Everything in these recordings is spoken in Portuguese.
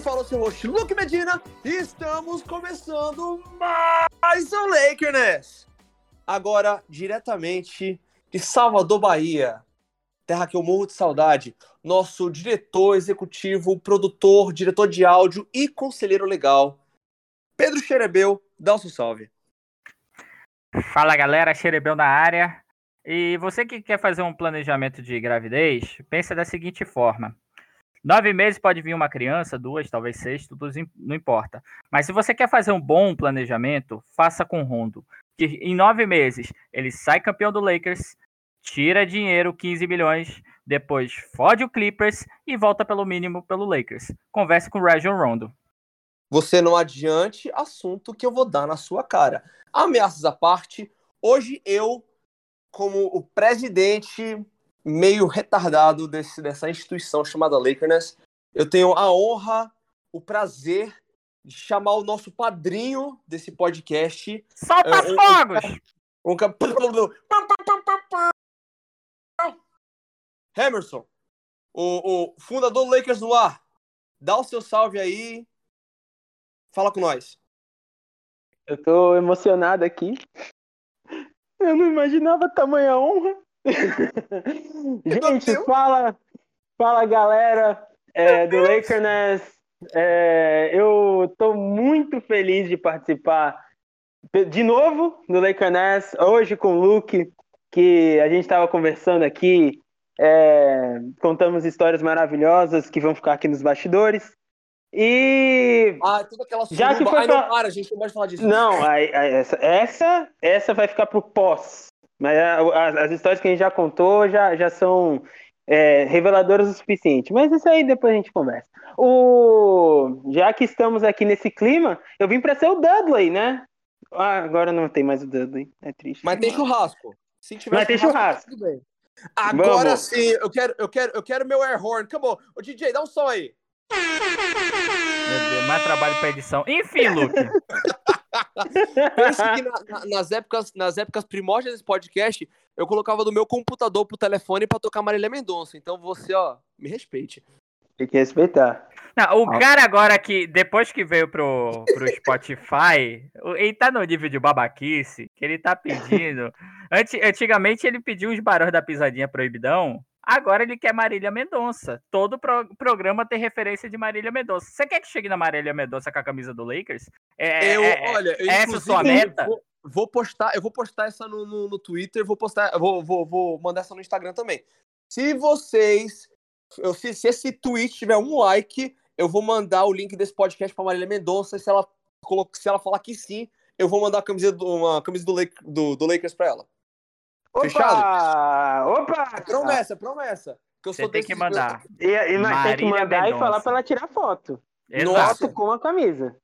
fala o seu host Luke Medina e estamos começando mais um Lakerness. Agora, diretamente de Salvador, Bahia, terra que eu morro de saudade, nosso diretor executivo, produtor, diretor de áudio e conselheiro legal, Pedro Xerebeu, dá o seu salve. Fala galera, Xerebeu na área. E você que quer fazer um planejamento de gravidez, pensa da seguinte forma. Nove meses pode vir uma criança, duas, talvez seis, tudo não importa. Mas se você quer fazer um bom planejamento, faça com Rondo. Que em nove meses ele sai campeão do Lakers, tira dinheiro, 15 milhões, depois fode o Clippers e volta pelo mínimo pelo Lakers. Converse com o Rajon Rondo. Você não adiante assunto que eu vou dar na sua cara. Ameaças à parte, hoje eu, como o presidente meio retardado desse, dessa instituição chamada Lakerness, eu tenho a honra, o prazer de chamar o nosso padrinho desse podcast. Solta é, fogos! Um, um, Emerson, o, o fundador do Lakers no ar, dá o seu salve aí. Fala com nós. Eu tô emocionado aqui. Eu não imaginava tamanha honra. Gente, fala, fala galera é, do Lakerness. É, eu tô muito feliz de participar de novo do Lakerness, hoje com o Luke, que a gente estava conversando aqui é, contamos histórias maravilhosas que vão ficar aqui nos bastidores. E. Ah, toda aquela suruba. Já que foi Ai, pra... não, para, a gente não pode falar disso. Não, essa, essa vai ficar pro pós. Mas a, as histórias que a gente já contou já, já são é, reveladoras o suficiente. Mas isso aí depois a gente conversa. O... Já que estamos aqui nesse clima, eu vim para ser o Dudley, né? Ah, agora não tem mais o Dudley. É triste. Mas tem churrasco. Se tiver Mas churrasco, tem churrasco. Tudo bem. Agora Vamos. sim, eu quero, eu quero, eu quero meu air horn. Acabou. Ô DJ, dá um som aí. Meu Deus, mais trabalho pra edição. Enfim, Luke. Pense que na, na, nas, épocas, nas épocas primórdias desse podcast, eu colocava do meu computador pro telefone pra tocar Marília Mendonça. Então você, ó, me respeite. Tem que respeitar. Não, o cara agora que, depois que veio pro, pro Spotify, ele tá no nível de babaquice, que ele tá pedindo. Antigamente ele pediu os barões da pisadinha proibidão, agora ele quer Marília Mendonça. Todo pro, programa tem referência de Marília Mendonça. Você quer que chegue na Marília Mendonça com a camisa do Lakers? É, eu, é, é olha, eu, essa é sua meta? Vou, vou, postar, eu vou postar essa no, no, no Twitter, vou postar, vou, vou, vou mandar essa no Instagram também. Se vocês eu, se, se, esse tweet tiver um like, eu vou mandar o link desse podcast pra Marília Mendonça. Se ela, se ela falar que sim, eu vou mandar a camisa do, uma camisa do, Lake, do, do Lakers pra ela. Opa! Fechado? Opa! É promessa, promessa. Que eu Você tem que mandar. E, e nós tem que mandar Mendonça. e falar pra ela tirar foto. Exato. Foto com a camisa.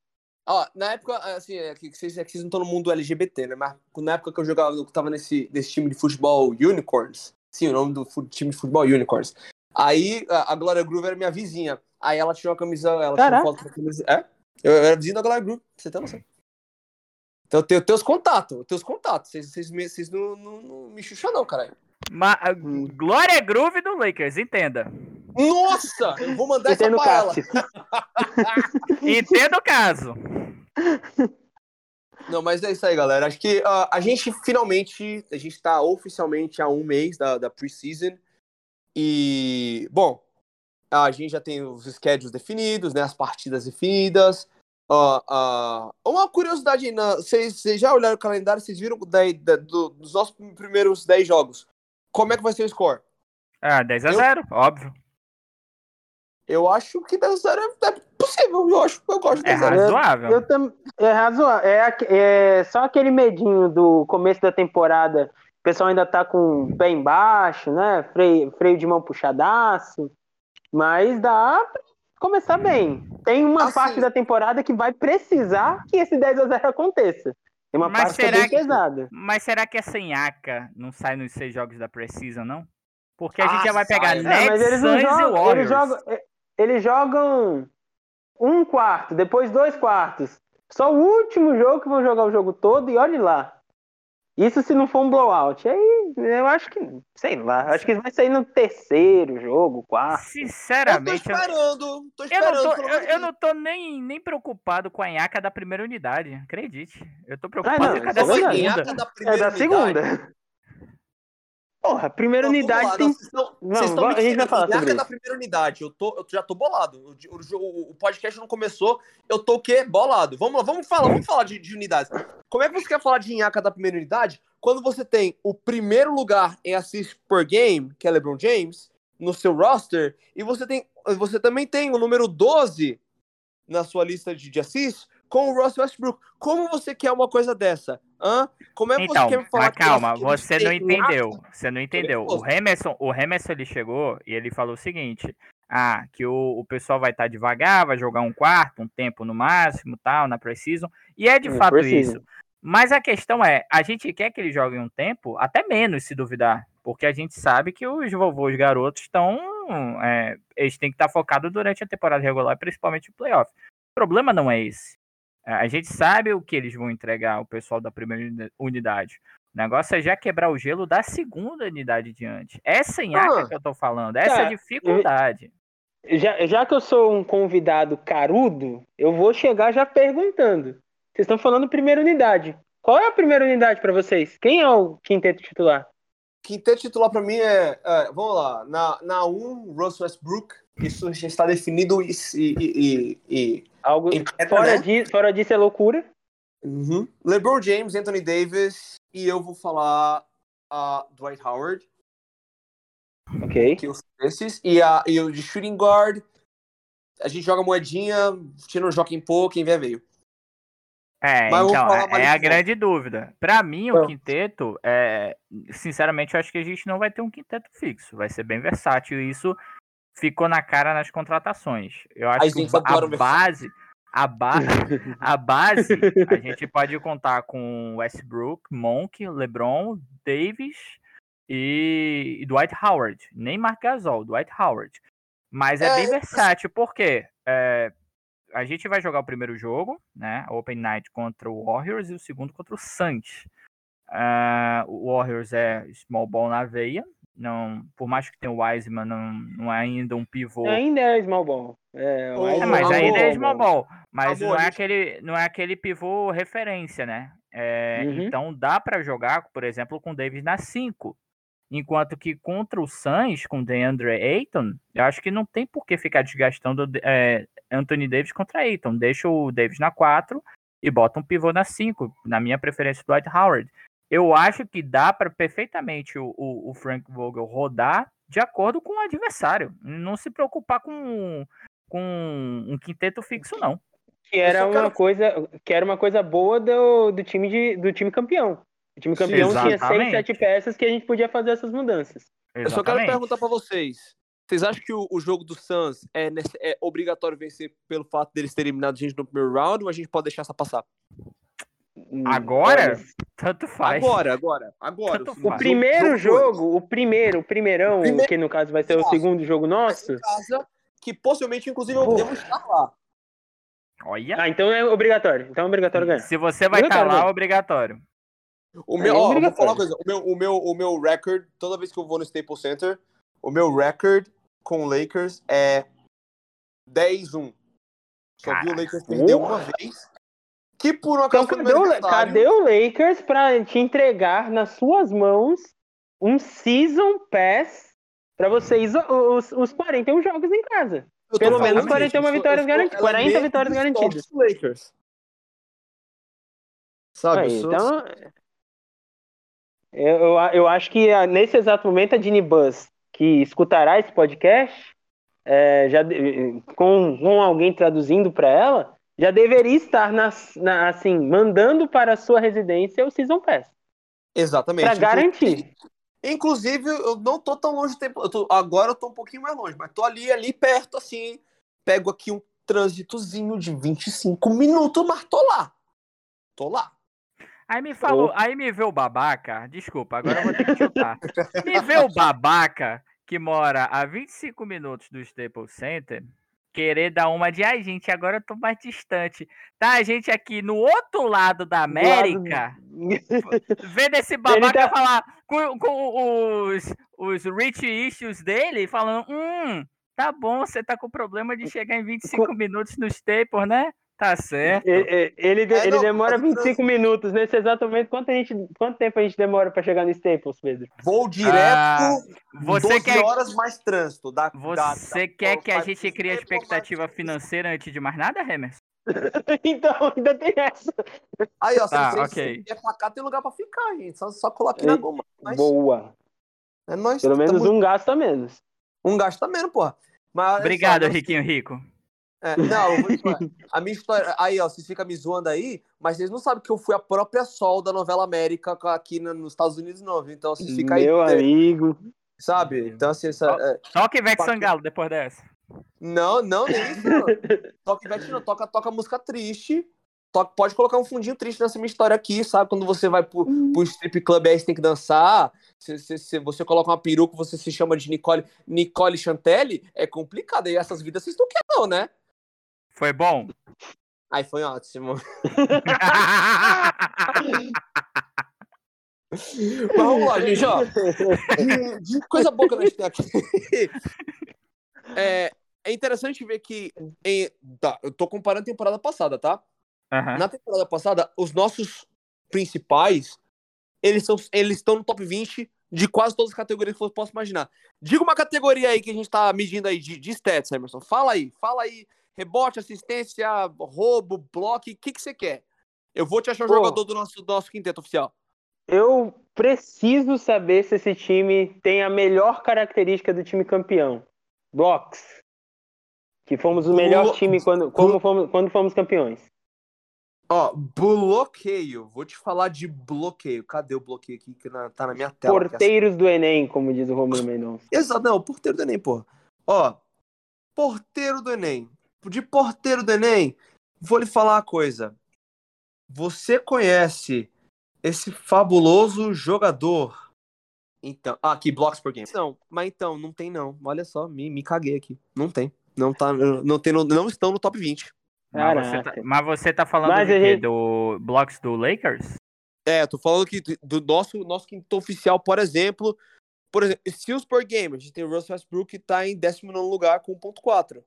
Ó, na época, assim, é que vocês, é que vocês não estão no mundo LGBT, né? Mas na época que eu jogava, eu tava nesse, nesse time de futebol Unicorns. Sim, o nome do time de futebol Unicorns. Aí a Glória Groove era minha vizinha. Aí ela tirou a camisa, ela tirou foto da camisa. É? Eu era vizinho da Glória Groove, você tem noção. Então eu tenho teus contatos, teus contatos. Vocês, vocês, não, não, não me chucham, não, caralho. Ma Glória Groove do Lakers, entenda. Nossa! Eu vou mandar essa pra ela. entenda o caso. Não, mas é isso aí, galera. Acho que uh, a gente finalmente, a gente tá oficialmente há um mês da, da preseason. E, bom, a gente já tem os schedules definidos, né, as partidas definidas. Uh, uh, uma curiosidade, vocês, já olharam o calendário, vocês viram da, da, do, dos nossos primeiros 10 jogos. Como é que vai ser o score? Ah, 10 a 0, eu, óbvio. Eu acho que 10 a 0 é, é possível, eu acho, eu gosto de 10 é razoável. Eu, eu, é razoável. É, é só aquele medinho do começo da temporada o pessoal ainda tá com o pé embaixo, né? Freio, freio de mão puxadaço. Mas dá pra começar bem. Tem uma assim, parte da temporada que vai precisar que esse 10 a 0 aconteça. Tem uma parte que é bem pesada. Mas será que essa Inhaca não sai nos seis jogos da Precisa, não? Porque a ah, gente já vai pegar sai. Nets, é, mas eles Suns jogam, e Warriors. Eles jogam, eles jogam um quarto, depois dois quartos. Só o último jogo que vão jogar o jogo todo e olhe lá. Isso se não for um blowout. Aí eu acho que, sei lá, acho que vai sair no terceiro jogo, quarto. Sinceramente, eu tô esperando, tô eu esperando. não tô, eu, eu não tô nem, nem preocupado com a Inhaca da primeira unidade, acredite. Eu tô preocupado não, com a é da segunda. É primeira da unidade. segunda. Porra, primeira vamos unidade lá, tem. não, vocês estão- Não, vocês estão a gente vai mentindo. falar sobre Inhaca da primeira unidade. Eu, tô, eu já tô bolado. O, o- o- podcast não começou. Eu tô o quê? Bolado. Vamos lá, vamos falar, vamos falar de, de unidades. Como é que você quer falar de Inhaca da primeira unidade quando você tem o primeiro lugar em assist per game, que é LeBron James, no seu roster, e você tem você também tem o número 12 na sua lista de, de assist com o Russell Westbrook. Como você quer uma coisa dessa? Hã? Como é que Então, você quer falar mas calma, você não entendeu. Você não entendeu. O. Remerson, o Remerson ele chegou e ele falou o seguinte: ah, que o, o pessoal vai estar devagar, vai jogar um quarto, um tempo no máximo, tal, na Precision. E é de fato Precision. isso. Mas a questão é, a gente quer que eles joguem um tempo, até menos se duvidar, porque a gente sabe que os vovôs garotos estão, é, eles têm que estar focados durante a temporada regular, principalmente o playoff. O problema não é esse. É, A gente sabe o que eles vão entregar, o pessoal da primeira uni- unidade. O negócio é já quebrar o gelo da segunda unidade diante. Essa enhaca Ah. que eu tô falando, essa Tá, dificuldade. Já, já que eu sou um convidado carudo, eu vou chegar já perguntando. Vocês estão falando primeira unidade. Qual é a primeira unidade pra vocês? Quem é o quinteto titular? Quinteto titular pra mim é, é, Vamos lá. Na, na 1, Russell Westbrook. Isso já está definido e. e, e, e- Algo fora, né? disso, fora disso é loucura. Uhum. LeBron James, Anthony Davis. E eu vou falar a Dwight Howard. Ok. Que eu esses. E, a, e o de shooting guard. A gente joga moedinha. Quem não joga em pouco, quem vier veio. É, Mas então, é, é a grande dúvida. Pra mim, o Ah. quinteto, é, sinceramente, eu acho que a gente não vai ter um quinteto fixo. Vai ser bem versátil. E isso ficou na cara nas contratações. Eu acho Aí que a base, a, ba a base, a gente pode contar com Westbrook, Monk, LeBron, Davis e, Dwight Howard. Nem Mark Gasol, Dwight Howard. Mas é, É, bem versátil, porque é, a gente vai jogar o primeiro jogo, né? Open Night contra o Warriors e o segundo contra o Suns. Ah, o Warriors é small ball na veia. Não, por mais que tenha o Wiseman, não, não é ainda um pivô. Ainda é small ball. É, Ô, É, mas ainda é small ball. Mas Amor, não, é aquele, não é aquele pivô referência, né? É, Uhum. Então dá pra jogar, por exemplo, com o Davis na 5. Enquanto que contra o Suns, com o DeAndre Ayton, eu acho que não tem por que ficar desgastando é, Anthony Davis contra Ayton. Deixa o Davis na 4 e bota um pivô na 5. Na minha preferência, o Dwight Howard. Eu acho que dá para perfeitamente o, o, o Frank Vogel rodar de acordo com o adversário. Não se preocupar com, com um quinteto fixo, não. Que era uma quero- coisa, que era uma coisa boa do, do time de, do time campeão. O time campeão tinha seis, Exatamente. sete peças que a gente podia fazer essas mudanças. Eu só quero Exatamente. perguntar pra vocês. Vocês acham que o, o jogo do Suns é, nesse- é obrigatório vencer pelo fato deles terem eliminado a gente no primeiro round ou a gente pode deixar essa passar? Hum, Agora, olha, tanto faz. Agora, agora, agora. Tanto o faz. primeiro jogo, o primeiro, o primeirão, Primeiro- que no caso vai ser o segundo jogo nosso. casa, que possivelmente, inclusive, eu devo estar lá. Olha. Ah, então é obrigatório. Então é obrigatório ganhar. Se você vai estar Obrigatório, lá, é obrigatório. O meu, é ó, eu vou falar uma coisa. O meu, o, meu, o meu record, toda vez que eu vou no Staples Center, o meu record com o Lakers é 10-1. Só vi o. Lakers perder uma vez. Que por uma Então cadê o, cadê o Lakers pra te entregar nas suas mãos um Season Pass pra vocês os, os 41 jogos em casa? pelo menos 41 vitórias garantidas, 40 vitórias garantidas. Lakers. Sabe? Aí, eu sou- então, eu, eu, eu acho que ah, nesse exato momento a Dini Buzz, que escutará esse podcast, é, já com, com alguém traduzindo para ela, já deveria estar nas, na- assim, mandando para a sua residência o Season Pass. Exatamente. Para garantir. Inclusive, eu não tô tão longe do tempo. eu tô- agora eu tô um pouquinho mais longe, mas tô ali, ali perto, assim. Pego aqui um trânsitozinho de 25 minutos, mas tô lá. Tô lá. Aí me falou, aí me vê o babaca, desculpa, agora eu vou ter que chutar. me vê o babaca que mora a 25 minutos do Staples Center querer dar uma de ai, gente, agora eu tô mais distante. Tá a gente aqui no outro lado da América, vendo esse babaca tá- falar, com, com os, os rich issues dele, falando, hum, tá bom, você tá com problema de chegar em 25 minutos no staples, né? Tá certo. Ele, ele, É, ele não, demora mas 25 minutos. Nesse exato momento, quanto, a gente, quanto tempo a gente demora pra chegar no Staples, Pedro? Vou direto, Ah, Você 12 quer, horas mais trânsito. Da, você da- quer que a gente crie a expectativa financeira antes de mais nada, Remerson? então, ainda tem essa. Aí, ó, Tá, se você ok. vier pra cá, tem lugar pra ficar, gente. Só, só coloque na Ei, goma. Mas Boa. é nóis. Pelo menos tamo- um gasto a menos. um gasto tá menos, porra. Mas, Obrigado, só, não- Riquinho Rico. É, não, eu vou te falar. a minha história. Aí, ó, vocês ficam me zoando aí, mas vocês não sabem que eu fui a própria Sol da novela América aqui nos Estados Unidos, não, viu? Então vocês ficam aí. Meu amigo. Sabe? Então, assim, essa, é, Só que Ivete. Sangalo depois dessa. Não, não, nem isso, não. Toca Ivete não, toca, toca música triste. Toca, pode colocar um fundinho triste nessa minha história aqui, sabe? Quando você vai pro, pro strip club aí você tem que dançar. Se, se- se você coloca uma peruca, você se chama de Nicole, Nicole Chantelli, é complicado. E essas vidas vocês não querem, não, né? Foi bom? Aí foi ótimo. Mas vamos lá, gente, ó. Coisa boa que a gente tem aqui. É, é interessante ver que. Em, tá, eu tô comparando a temporada passada, tá? Aham. Na temporada passada, os nossos principais, eles são, eles estão no top 20 de quase todas as categorias que eu posso imaginar. Diga uma categoria aí que a gente tá medindo aí de, de stats, Emerson. Fala aí, fala aí. Rebote, assistência, roubo, bloco, o que, que você quer? Eu vou te achar o Pô. jogador do nosso, do nosso quinteto oficial. Eu preciso saber se esse time tem a melhor característica do time campeão. Blocks. Que fomos o melhor Blo- time quando, como fomos, quando fomos campeões. Ó, bloqueio. Vou te falar de bloqueio. Cadê o bloqueio aqui que na- tá na minha tela? aqui, Porteiros do Enem, como diz o Romulo Mendonça. Exato, não, porteiro do Enem, porra. Ó, porteiro do Enem. De porteiro do Enem, vou lhe falar uma coisa. Você conhece esse fabuloso jogador? Então, ah, aqui, blocks por game. Não, mas então, não tem não. Olha só, me, me caguei aqui. Não tem. Não, tá, não, tem, no- não estão no top 20. Mas você, tá, mas você tá falando Mas de gente- Do blocos do Lakers? É, tô falando que do nosso, nosso quinto oficial, por exemplo, por exemplo, steals per game, a gente tem o Russell Westbrook que tá em 19 lugar com 1.4.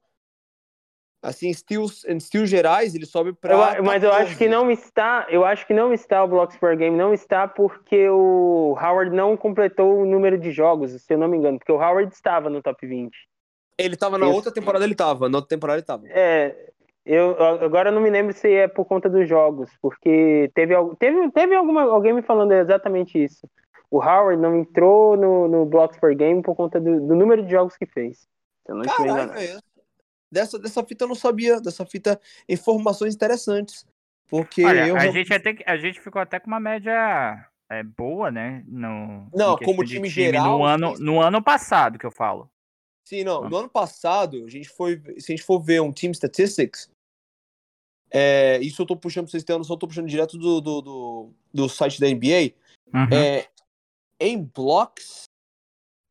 Assim, steals, em steals gerais, ele sobe Eu pra a- mas eu acho que 14. não está, eu acho que não está o Blocks per Game, não está porque o Howard não completou o número de jogos, se eu não me engano, porque o Howard estava no top 20. Ele tava na Isso. outra temporada, ele tava, na outra temporada ele tava. É, eu agora eu não me lembro se é por conta dos jogos, porque teve teve, teve alguma, alguém me falando exatamente isso. O Howard não entrou no, no Blocks per Game por conta do, do número de jogos que fez. Eu não Caralho. Dessa, dessa fita eu não sabia, dessa fita, informações interessantes. Porque Olha, eu. a, gente até, a gente ficou até com uma média é, boa, né? No, Não, como de time geral, No ano, sim. no ano passado que eu falo. Sim, não. Ah. No ano passado, a gente foi. Se a gente for ver um Team Statistics, é, isso eu tô puxando pra vocês terem noção, eu tô puxando direto do, do, do, do site da NBA. Uhum. É, em blocks.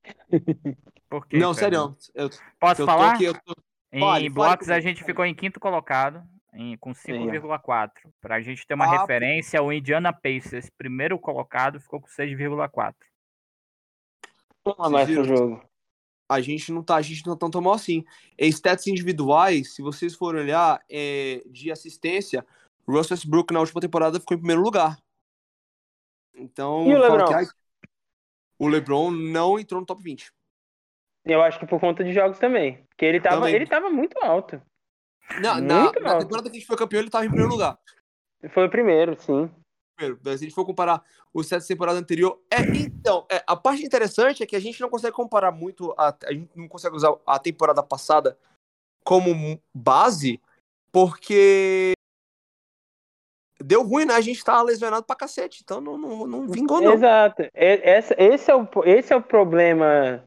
Por quê, não, Fernando? sério. Eu, Posso eu tô falar? aqui, eu tô- Em Fale, fale blocos a gente ficou em quinto colocado, em, com 5,4. Pra gente ter uma Ah, referência, o Indiana Pacers, primeiro colocado, ficou com 6,4. Toma mais pro jogo. a gente não tá, a gente não tá tão mal assim. Em stats individuais, se vocês forem olhar é, de assistência, o Russell Westbrook na última temporada ficou em primeiro lugar. Então, E o LeBron? que, ai, o LeBron não entrou no top 20. Eu acho que por conta de jogos também. Porque ele tava, Também. ele tava muito alto. Na, na, Muito na alto. temporada que a gente foi campeão, ele tava em primeiro lugar. Foi o primeiro, sim. Primeiro, se a gente for comparar os sets da temporada anterior. É, então, é, a parte interessante é que a gente não consegue comparar muito, a, a gente não consegue usar a temporada passada como base, porque deu ruim, né? A gente tava lesionado pra cacete, então não, não, não vingou, não. Exato. Esse, é o, esse é o problema.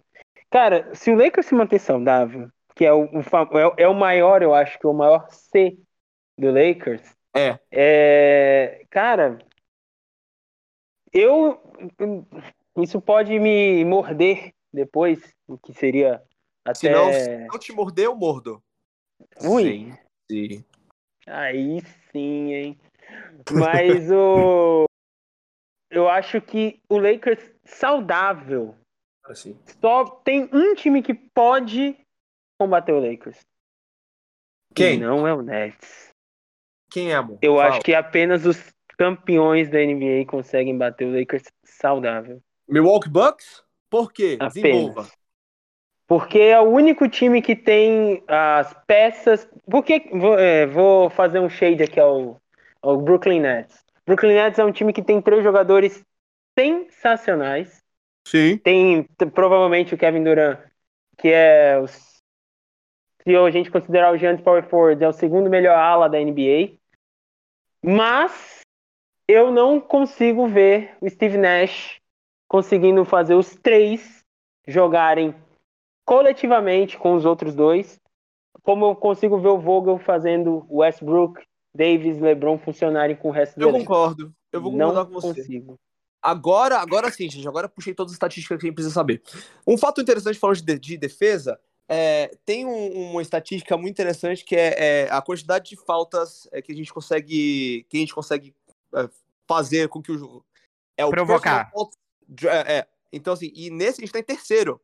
Cara, se o Lakers se manter saudável, que é o, o é, é o maior, eu acho que é o maior C do Lakers, É. é, cara, eu isso pode me morder depois, o que seria Se até não, se não te morder, eu mordo. ruim. Sim. Aí sim, hein? Mas o. Eu acho que o Lakers saudável Assim. só tem um time que pode combater o Lakers. Quem? E não é o Nets. Quem é, amor? Eu Fala. acho que apenas os campeões da NBA conseguem bater o Lakers saudável. Milwaukee Bucks? Por quê? Desenvolva. Apenas. Porque é o único time que tem as peças. Porque vou, é, vou fazer um shade aqui ao, ao Brooklyn Nets. Brooklyn Nets é um time que tem três jogadores sensacionais. Sim. Tem provavelmente o Kevin Durant, que é o, se a gente considerar o Giants Power Forward, é o segundo melhor ala da NBA. Mas eu não consigo ver o Steve Nash conseguindo fazer os três jogarem coletivamente com os outros dois, como eu consigo ver o Vogel fazendo Westbrook, Davis, LeBron funcionarem com o resto do Eu concordo. Eu vou concordar não com você. consigo. Agora, agora sim, gente. Agora puxei todas as estatísticas que a gente precisa saber. Um fato interessante falando de, de defesa, é, tem um- uma estatística muito interessante que é, é a quantidade de faltas é, que a gente consegue, que a gente consegue é, fazer com que o é o Provocar. fault dra- é, então assim, e nesse a gente tá em terceiro.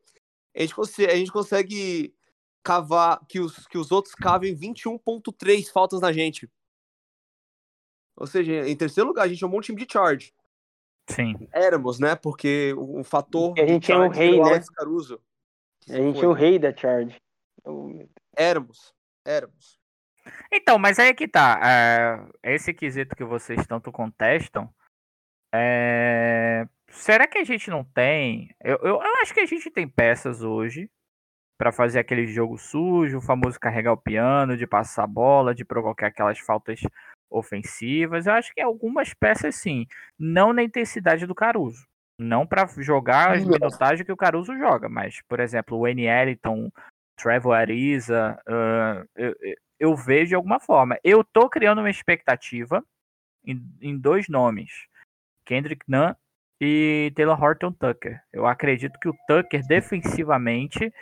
A gente, consegue, a gente consegue cavar que os, que os outros cavem 21.3 faltas na gente. Ou seja, em terceiro lugar, a gente é um bom time de charge. Sim. Éramos, né? Porque o, o fator. Porque a gente é charge rei, o né? Alex Caruso. que A gente foi. é o rei da charge. Eu- Éramos. Éramos. Então, mas aí é que tá. é, esse quesito que vocês tanto contestam. é, será que a gente não tem? Eu, eu, eu acho que a gente tem peças hoje pra fazer aquele jogo sujo, o famoso carregar o piano, de passar a bola, de provocar aquelas faltas ofensivas. Eu acho que algumas peças sim, não na intensidade do Caruso. Não pra jogar as minutagens que o Caruso joga, mas, por exemplo, o N. Ellington, Trevor Ariza, eu, eu- eu vejo de alguma forma. Eu tô criando uma expectativa em, em dois nomes: Kendrick Nunn e Taylor Horton Tucker. Eu acredito que o Tucker, defensivamente,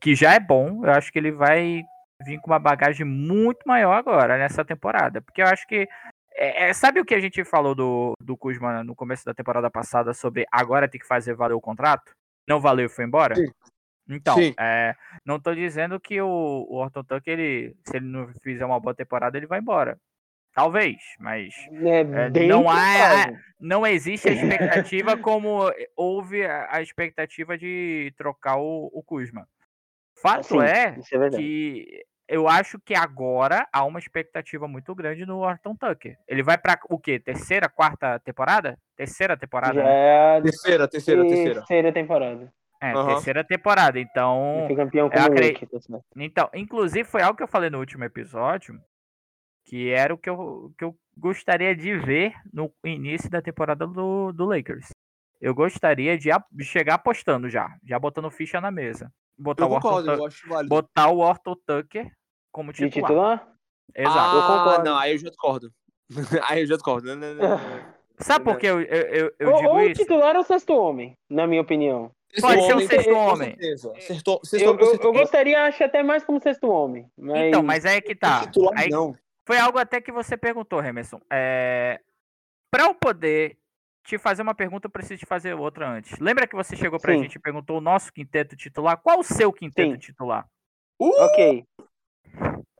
que já é bom, eu acho que ele vai vir com uma bagagem muito maior agora nessa temporada. Porque eu acho que. é- é- sabe o que a gente falou do, do Kuzma no começo da temporada passada sobre agora ter que fazer valer o contrato? Não valeu e foi embora? Sim. Então, Sim. é, não tô dizendo que o, o Horton Tucker, ele, se ele não fizer uma boa temporada, ele vai embora. Talvez, mas É, É, não há- não existe a expectativa como houve a a expectativa de trocar o, o Kuzma. Fato Sim, é é que eu acho que agora há uma expectativa muito grande no Horton Tucker. Ele vai pra o quê? Terceira, quarta temporada? Terceira temporada, Já né? é a Terceira, terceira, terceira. terceira temporada. É, Aham. terceira temporada. Então, Ele foi campeão com eu o acre- Luke, tá. Então, inclusive foi algo que eu falei no último episódio, que era o que eu, que eu gostaria de ver no início da temporada do, do Lakers. Eu gostaria de, a- de chegar apostando já, já botando ficha na mesa. Botar, Eu o Orton, concordo, eu acho válido. botar o Orton Tucker como De titular. titular? Exato. ah, eu concordo. não, aí eu já discordo. aí eu já discordo. Não, não, não, não. Sabe por que eu, eu, eu, eu ou, digo ou o isso? titular ou o sexto homem, na minha opinião. Pode ser um sexto com homem. certeza. Sexto, sexto Eu, homem, com eu, eu certeza. gostaria, acho até mais como sexto homem. Mas... Então, mas aí é que tá. Titular, Aí- não. Foi algo até que você perguntou, Remerson. É... Para eu poder te fazer uma pergunta, eu preciso te fazer outra antes. Lembra que você chegou pra Sim. gente e perguntou o nosso quinteto titular? Qual o seu quinteto Sim. titular? Uh! Ok.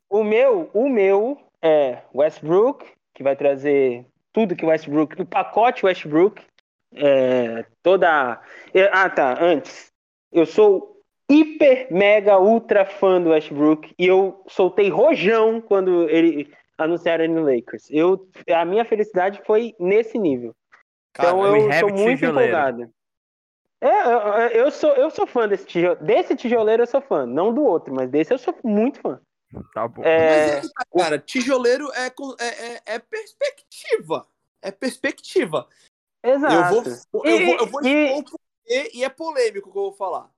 O meu, o meu é Westbrook, que vai trazer tudo que Westbrook, o pacote Westbrook, é, toda. Ah, tá. Antes, eu sou hiper, mega, ultra fã do Westbrook e eu soltei rojão quando ele anunciaram ele no Lakers. Eu, a minha felicidade foi nesse nível. Então Cara, eu we have sou muito tijoleiro. empolgado. É, eu, eu sou, eu sou fã desse tijoleiro. Desse tijoleiro eu sou fã. Não do outro, mas desse eu sou muito fã. Tá bom. É, Mas é tá, cara, tijoleiro é, é, é, é perspectiva. É perspectiva. exato. Eu vou, eu vou, eu vou E- porquê e é polêmico o que eu vou falar.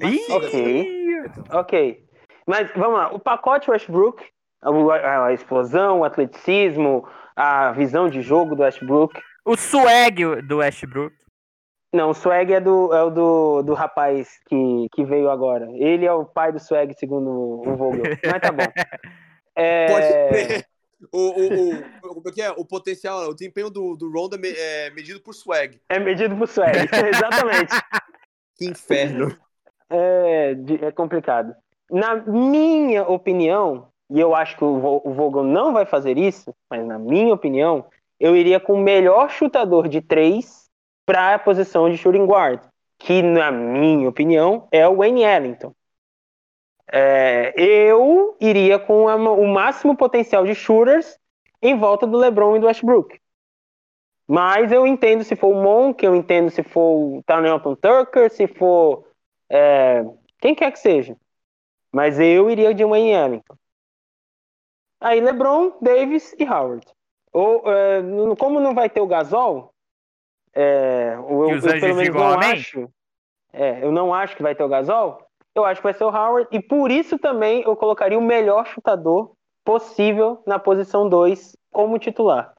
Ih, ok. Ok. Mas vamos lá. O pacote Westbrook, a, a- a explosão, o atleticismo, a visão de jogo do Westbrook. O swag do Westbrook. Não, o swag é do, é o do, do rapaz que, que veio agora. Ele é o pai do swag, segundo o Vogel. Mas tá bom. É, Pode ser. O, o, o, como é que é? O potencial, o desempenho do, do Rondo é, é medido por swag. É medido por swag, exatamente. que inferno. É, é complicado. Na minha opinião, e eu acho que o, o Vogel não vai fazer isso, mas na minha opinião, eu iria com o melhor chutador de três para a posição de shooting guard, que na minha opinião é o Wayne Ellington. É, eu iria com a, o máximo potencial de shooters em volta do LeBron e do Westbrook. Mas eu entendo se for o Monk, eu entendo se for o Tarnelton Tucker, se for é, quem quer que seja. Mas eu iria de Wayne Ellington. Aí LeBron, Davis e Howard. Ou, é, como não vai ter o Gasol, é, eu, eu, pelo menos não acho. É, eu não acho que vai ter o Gasol eu acho que vai ser o Howard, e por isso também eu colocaria o melhor chutador possível na posição 2 como titular.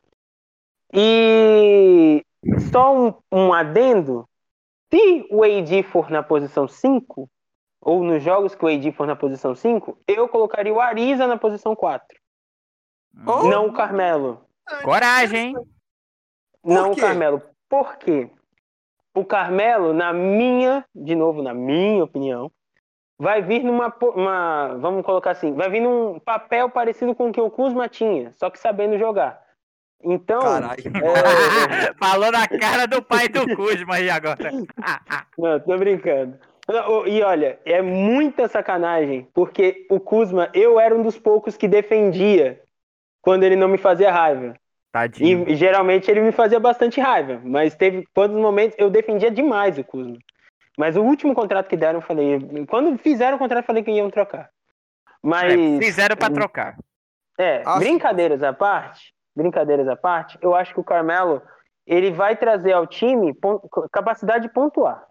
E só um, um adendo: se o AD for na posição 5, ou nos jogos que o AD for na posição 5, eu colocaria o Ariza na posição 4. Oh. Não o Carmelo. Coragem, hein? Não o Carmelo. Por quê? O Carmelo, na minha, de novo, na minha opinião, vai vir numa. Uma, vamos colocar assim, vai vir num papel parecido com o que o Kuzma tinha, só que sabendo jogar. Então. É... Falou na cara do pai do Kuzma aí agora. Não, tô brincando. E olha, é muita sacanagem, porque o Kuzma, eu era um dos poucos que defendia quando ele não me fazia raiva. Tadinho. E geralmente ele me fazia bastante raiva, mas teve quantos momentos eu defendia demais o Kuzma. Mas o último contrato que deram, eu falei. Quando fizeram o contrato, eu falei que iam trocar. Mas. É, fizeram para trocar. É, Acho... brincadeiras à parte, brincadeiras à parte, eu acho que o Carmelo ele vai trazer ao time capacidade de pontuar.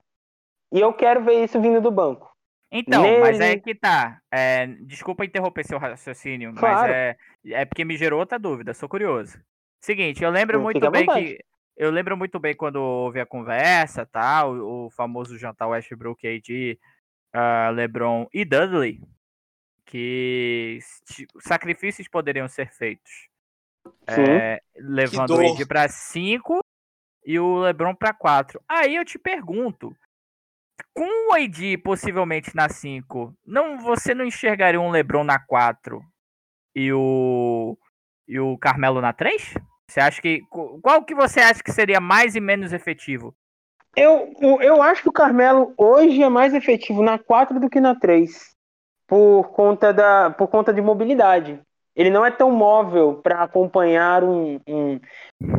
E eu quero ver isso vindo do banco. Então, Nele... mas é que tá. É, desculpa interromper seu raciocínio, claro. mas é, é porque me gerou outra dúvida, sou curioso. Seguinte, eu lembro muito bem que eu lembro muito bem quando houve a conversa, tá? O, o famoso jantar Westbrook AD, uh, LeBron e Dudley, que sacrifícios poderiam ser feitos. É, levando o AD para 5 e o LeBron para 4. Aí eu te pergunto, com o AD possivelmente na 5, não, você não enxergaria um LeBron na 4 e o, e o Carmelo na 3? Você acha que. Qual que você acha que seria mais e menos efetivo? Eu, eu acho que o Carmelo hoje é mais efetivo na 4 do que na 3. Por conta, da, por conta de mobilidade. Ele não é tão móvel para acompanhar um, um,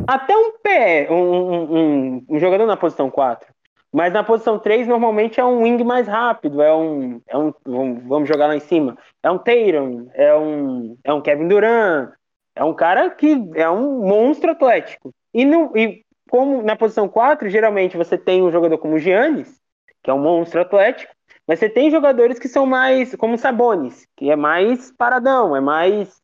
Até um pé, um, um, um, jogador na posição 4. Mas na posição 3, normalmente é um wing mais rápido, é um. É um vamos jogar lá em cima. É um Tatum, é um, é um Kevin Durant, é um cara que é um monstro atlético. E, no, e como na posição 4, geralmente você tem um jogador como o Giannis, que é um monstro atlético, mas você tem jogadores que são mais, como o Sabonis, que é mais paradão, é mais,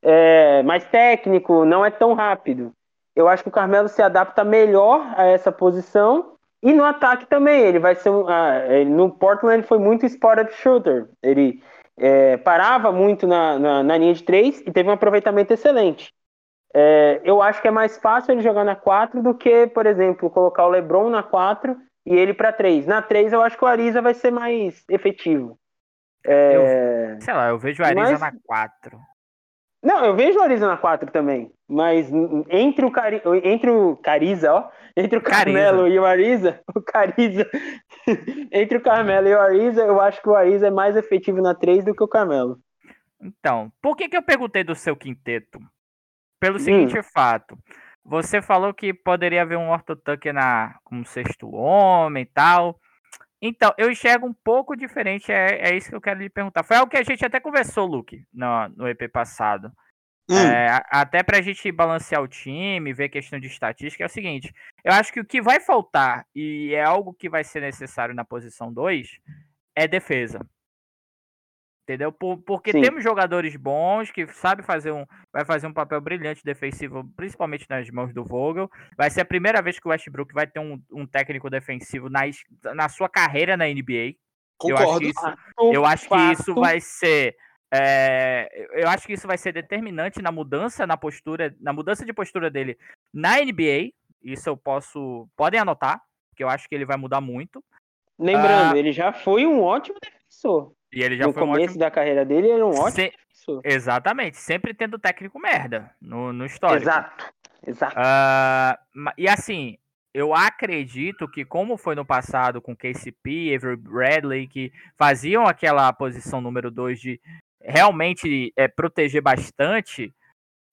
é, mais técnico, não é tão rápido. Eu acho que o Carmelo se adapta melhor a essa posição e no ataque também. Ele vai ser um, ah, ele, no Portland ele foi muito spotted shooter. Ele é, parava muito na, na, na, linha de três e teve um aproveitamento excelente. É, eu acho que é mais fácil ele jogar na 4 do que, por exemplo, colocar o LeBron na 4 e ele para 3. Na 3 eu acho que o Ariza vai ser mais efetivo. É... Eu, sei lá, eu vejo o Ariza Mas... na 4. Não, eu vejo o Ariza na 4 também. Mas entre o, Cari... entre o Cariza, ó, entre o Carmelo Cariza. e o Ariza, o Cariza, entre o Carmelo e o Ariza, eu acho que o Ariza é mais efetivo na 3 do que o Carmelo. Então, por que, que eu perguntei do seu quinteto? Pelo hum. seguinte hum. fato. Você falou que poderia haver um ortotucker na como sexto homem e tal. Então, eu enxergo um pouco diferente, é, é isso que eu quero lhe perguntar. Foi algo que a gente até conversou, Luke, no, no EP passado. Hum. É, até para a gente balancear o time, ver questão de estatística, é o seguinte: eu acho que o que vai faltar, e é algo que vai ser necessário na posição 2, é defesa. Entendeu? Por, porque Sim. temos jogadores bons que sabe fazer um, vai fazer um papel brilhante defensivo, principalmente nas mãos do Vogel. Vai ser a primeira vez que o Westbrook vai ter um, um técnico defensivo na, na sua carreira na NBA. Concordo. Eu acho que isso, eu acho que isso vai ser É, eu acho que isso vai ser determinante na mudança na postura, na mudança de postura dele na NBA. Isso eu posso, podem anotar, porque eu acho que ele vai mudar muito. Lembrando, ah, ele já foi um ótimo defensor. E ele já no foi começo um ótimo... da carreira dele, ele era um ótimo Se... Exatamente, sempre tendo técnico merda no, no histórico. Exato, exato. Uh, e assim, eu acredito que, como foi no passado com KCP, Avery Bradley, que faziam aquela posição número 2 de realmente é, proteger bastante,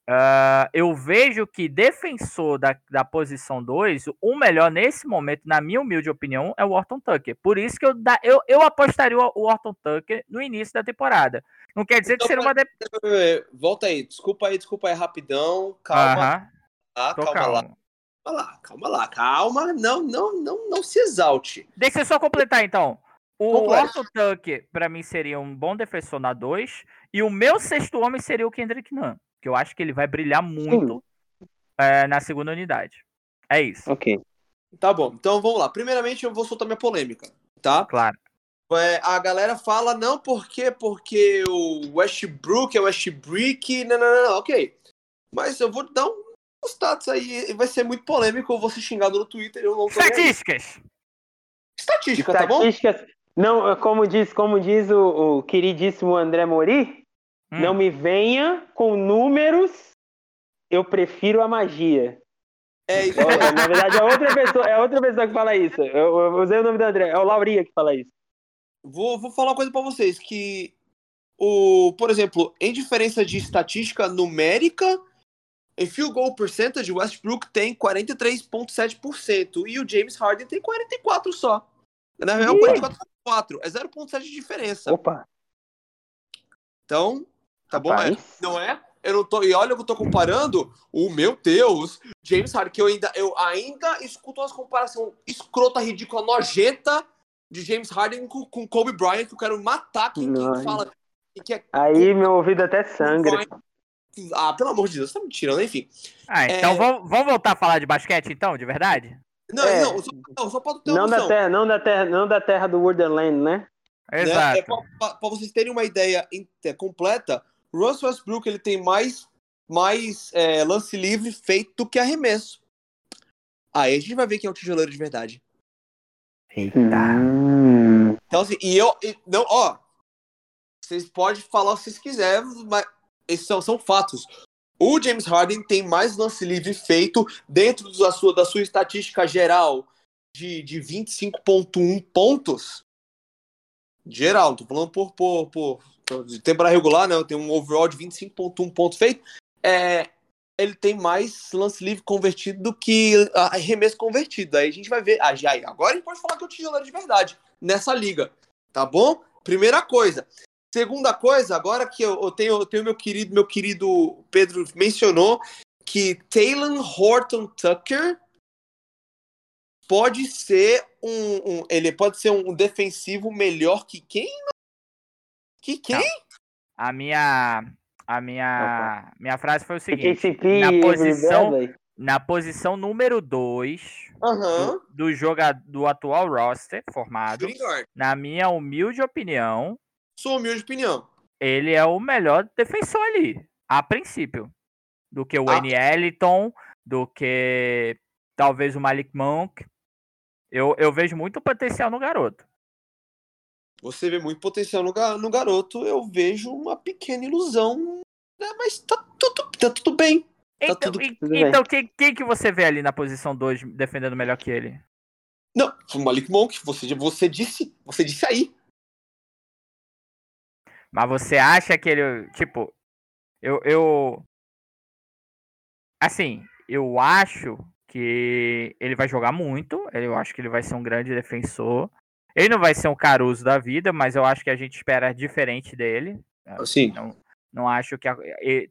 uh, eu vejo que defensor da, da posição 2, o melhor nesse momento, na minha humilde opinião, é o Orton Tucker. Por isso que eu, da, eu, eu apostaria o Orton Tucker no início da temporada. Não quer dizer então, que seria uma. De... Volta aí, desculpa aí, desculpa aí, rapidão. Calma. Uh -huh. calma lá. Calma lá, calma lá, calma. Não, não, não, não se exalte. Deixa eu só completar então. O Orton Tucker, para mim, seria um bom defensor na 2. E o meu sexto homem seria o Kendrick Nunn. Que eu acho que ele vai brilhar muito é, na segunda unidade. É isso. Ok. Tá bom. Então vamos lá. Primeiramente, eu vou soltar minha polêmica, tá? Claro. É, a galera fala, não, por quê? Porque o Westbrook é o Westbrook. Não, não, não, não, ok. Mas eu vou dar um status aí. Vai ser muito polêmico. Eu vou ser xingado no Twitter. Eu não Estatísticas! Estatística, tá bom? Estatísticas. Não, como diz, como diz o, o queridíssimo André Mori, hum. não me venha com números, eu prefiro a magia. É isso. Na verdade, é outra pessoa, é outra pessoa que fala isso. Eu, eu usei o nome do André, é o Lauria que fala isso. Vou, vou falar uma coisa para vocês, que o, por exemplo, em diferença de estatística numérica, em field goal percentage, o Westbrook tem 43,7% e o James Harden tem 44 só. Na real, 44,4. É 0,7 de diferença. Opa. Então, tá bom? É, não é? Eu não tô. E olha, eu tô comparando o meu Deus, James Harden, que eu ainda, eu ainda escuto umas comparações escrota, ridícula, nojenta de James Harden com, com Kobe Bryant, que eu quero matar quem, quem fala. Que é, Aí meu ouvido até sangra. Ah, pelo amor de Deus, você tá me tirando, enfim. Ah, então é... vamos, vamos voltar a falar de basquete, então, de verdade? Não, é, não, só, não, só ter não da terra, não da terra, não da terra do Wonderland, né? Exato. Né? É, pra, pra, vocês terem uma ideia completa, Russell Westbrook ele tem mais, mais é, lance livre feito do que arremesso. Aí a gente vai ver quem é o tijoleiro de verdade. Eita. Hum. Então, assim, e eu. E, não, ó. Vocês podem falar o que vocês quiserem, mas esses são, são fatos. O James Harden tem mais lance livre feito dentro da sua, da sua estatística geral de, de 25,1 pontos. Geral, tô falando por, por, por, de temporada regular, né? Tem um overall de 25,1 pontos feito. É, ele tem mais lance livre convertido do que arremesso convertido. Aí a gente vai ver. Ah, já, agora a gente pode falar que é o tijoleiro de verdade nessa liga. Tá bom? Primeira coisa. Segunda coisa, agora que eu, eu tenho, eu tenho meu querido, meu querido Pedro mencionou que Taylor Horton Tucker pode ser um, um, ele pode ser um defensivo melhor que quem? Que quem? A minha a minha minha frase foi o seguinte, na posição na posição número 2 uhum. do, do jogador do atual roster formado, na minha humilde opinião, sua humilde opinião. Ele é o melhor defensor ali, a princípio. Do que o ah. N. Ellington, do que talvez o Malik Monk. Eu, eu vejo muito potencial no garoto. Você vê muito potencial no, no garoto, eu vejo uma pequena ilusão, né? mas tá tudo, tá tudo bem. Tá então, tudo, e, tudo então quem, quem que você vê ali na posição 2 defendendo melhor que ele? Não, o Malik Monk, você, você disse, você disse aí. Mas você acha que ele. Tipo, eu. eu assim, eu acho que ele vai jogar muito. Eu acho que ele vai ser um grande defensor. Ele não vai ser um Caruso da vida, mas eu acho que a gente espera diferente dele. Sim. Não, não acho que a,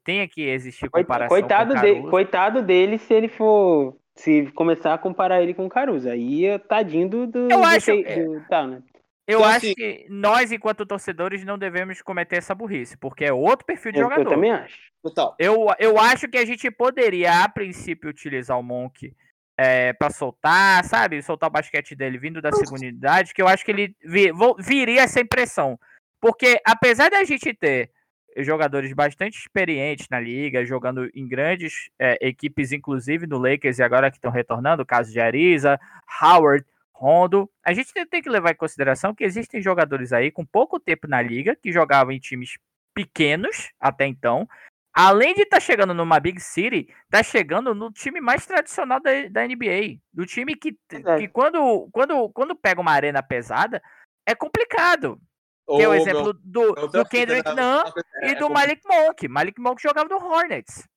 tenha que existir comparação coitado com dele, coitado dele se ele for se começar a comparar ele com o Caruso. Aí é tadinho do, do, eu acho, do, do, tá, né? Eu então, acho assim, que nós, enquanto torcedores, não devemos cometer essa burrice, porque é outro perfil de eu, jogador. Eu também acho. Total. Eu, eu acho que a gente poderia, a princípio, utilizar o Monk é, para soltar, sabe? Soltar o basquete dele vindo da segunda unidade, que eu acho que ele vi, viria essa impressão. Porque, apesar da gente ter jogadores bastante experientes na liga, jogando em grandes é, equipes, inclusive no Lakers, e agora que estão retornando, o caso de Ariza, Howard, Rondo. A gente tem que levar em consideração que existem jogadores aí com pouco tempo na liga, que jogavam em times pequenos até então. Além de estar tá chegando numa Big City, tá chegando no time mais tradicional da, da NBA. Do time que, é. que quando, quando, quando pega uma arena pesada, é complicado. que é o exemplo do, do Kendrick Nunn e do Malik Monk. Malik Monk jogava no Hornets.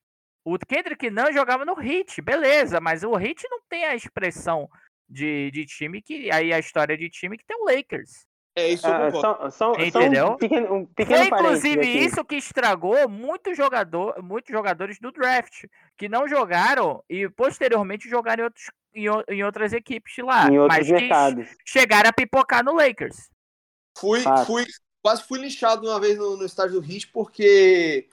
O Kendrick Nunn jogava no Heat, beleza, mas o Heat não tem a expressão de, de time que. Aí a história de time que tem o Lakers. É isso, ah, só, só, Entendeu? Um pequeno, um pequeno Foi inclusive isso que estragou muitos jogador, muitos jogadores do draft que não jogaram e posteriormente jogaram em, outros, em, em outras equipes lá. Em outros mas mercados. chegaram a pipocar no Lakers. Fui, fui, quase fui lixado uma vez no, no estádio do Heat porque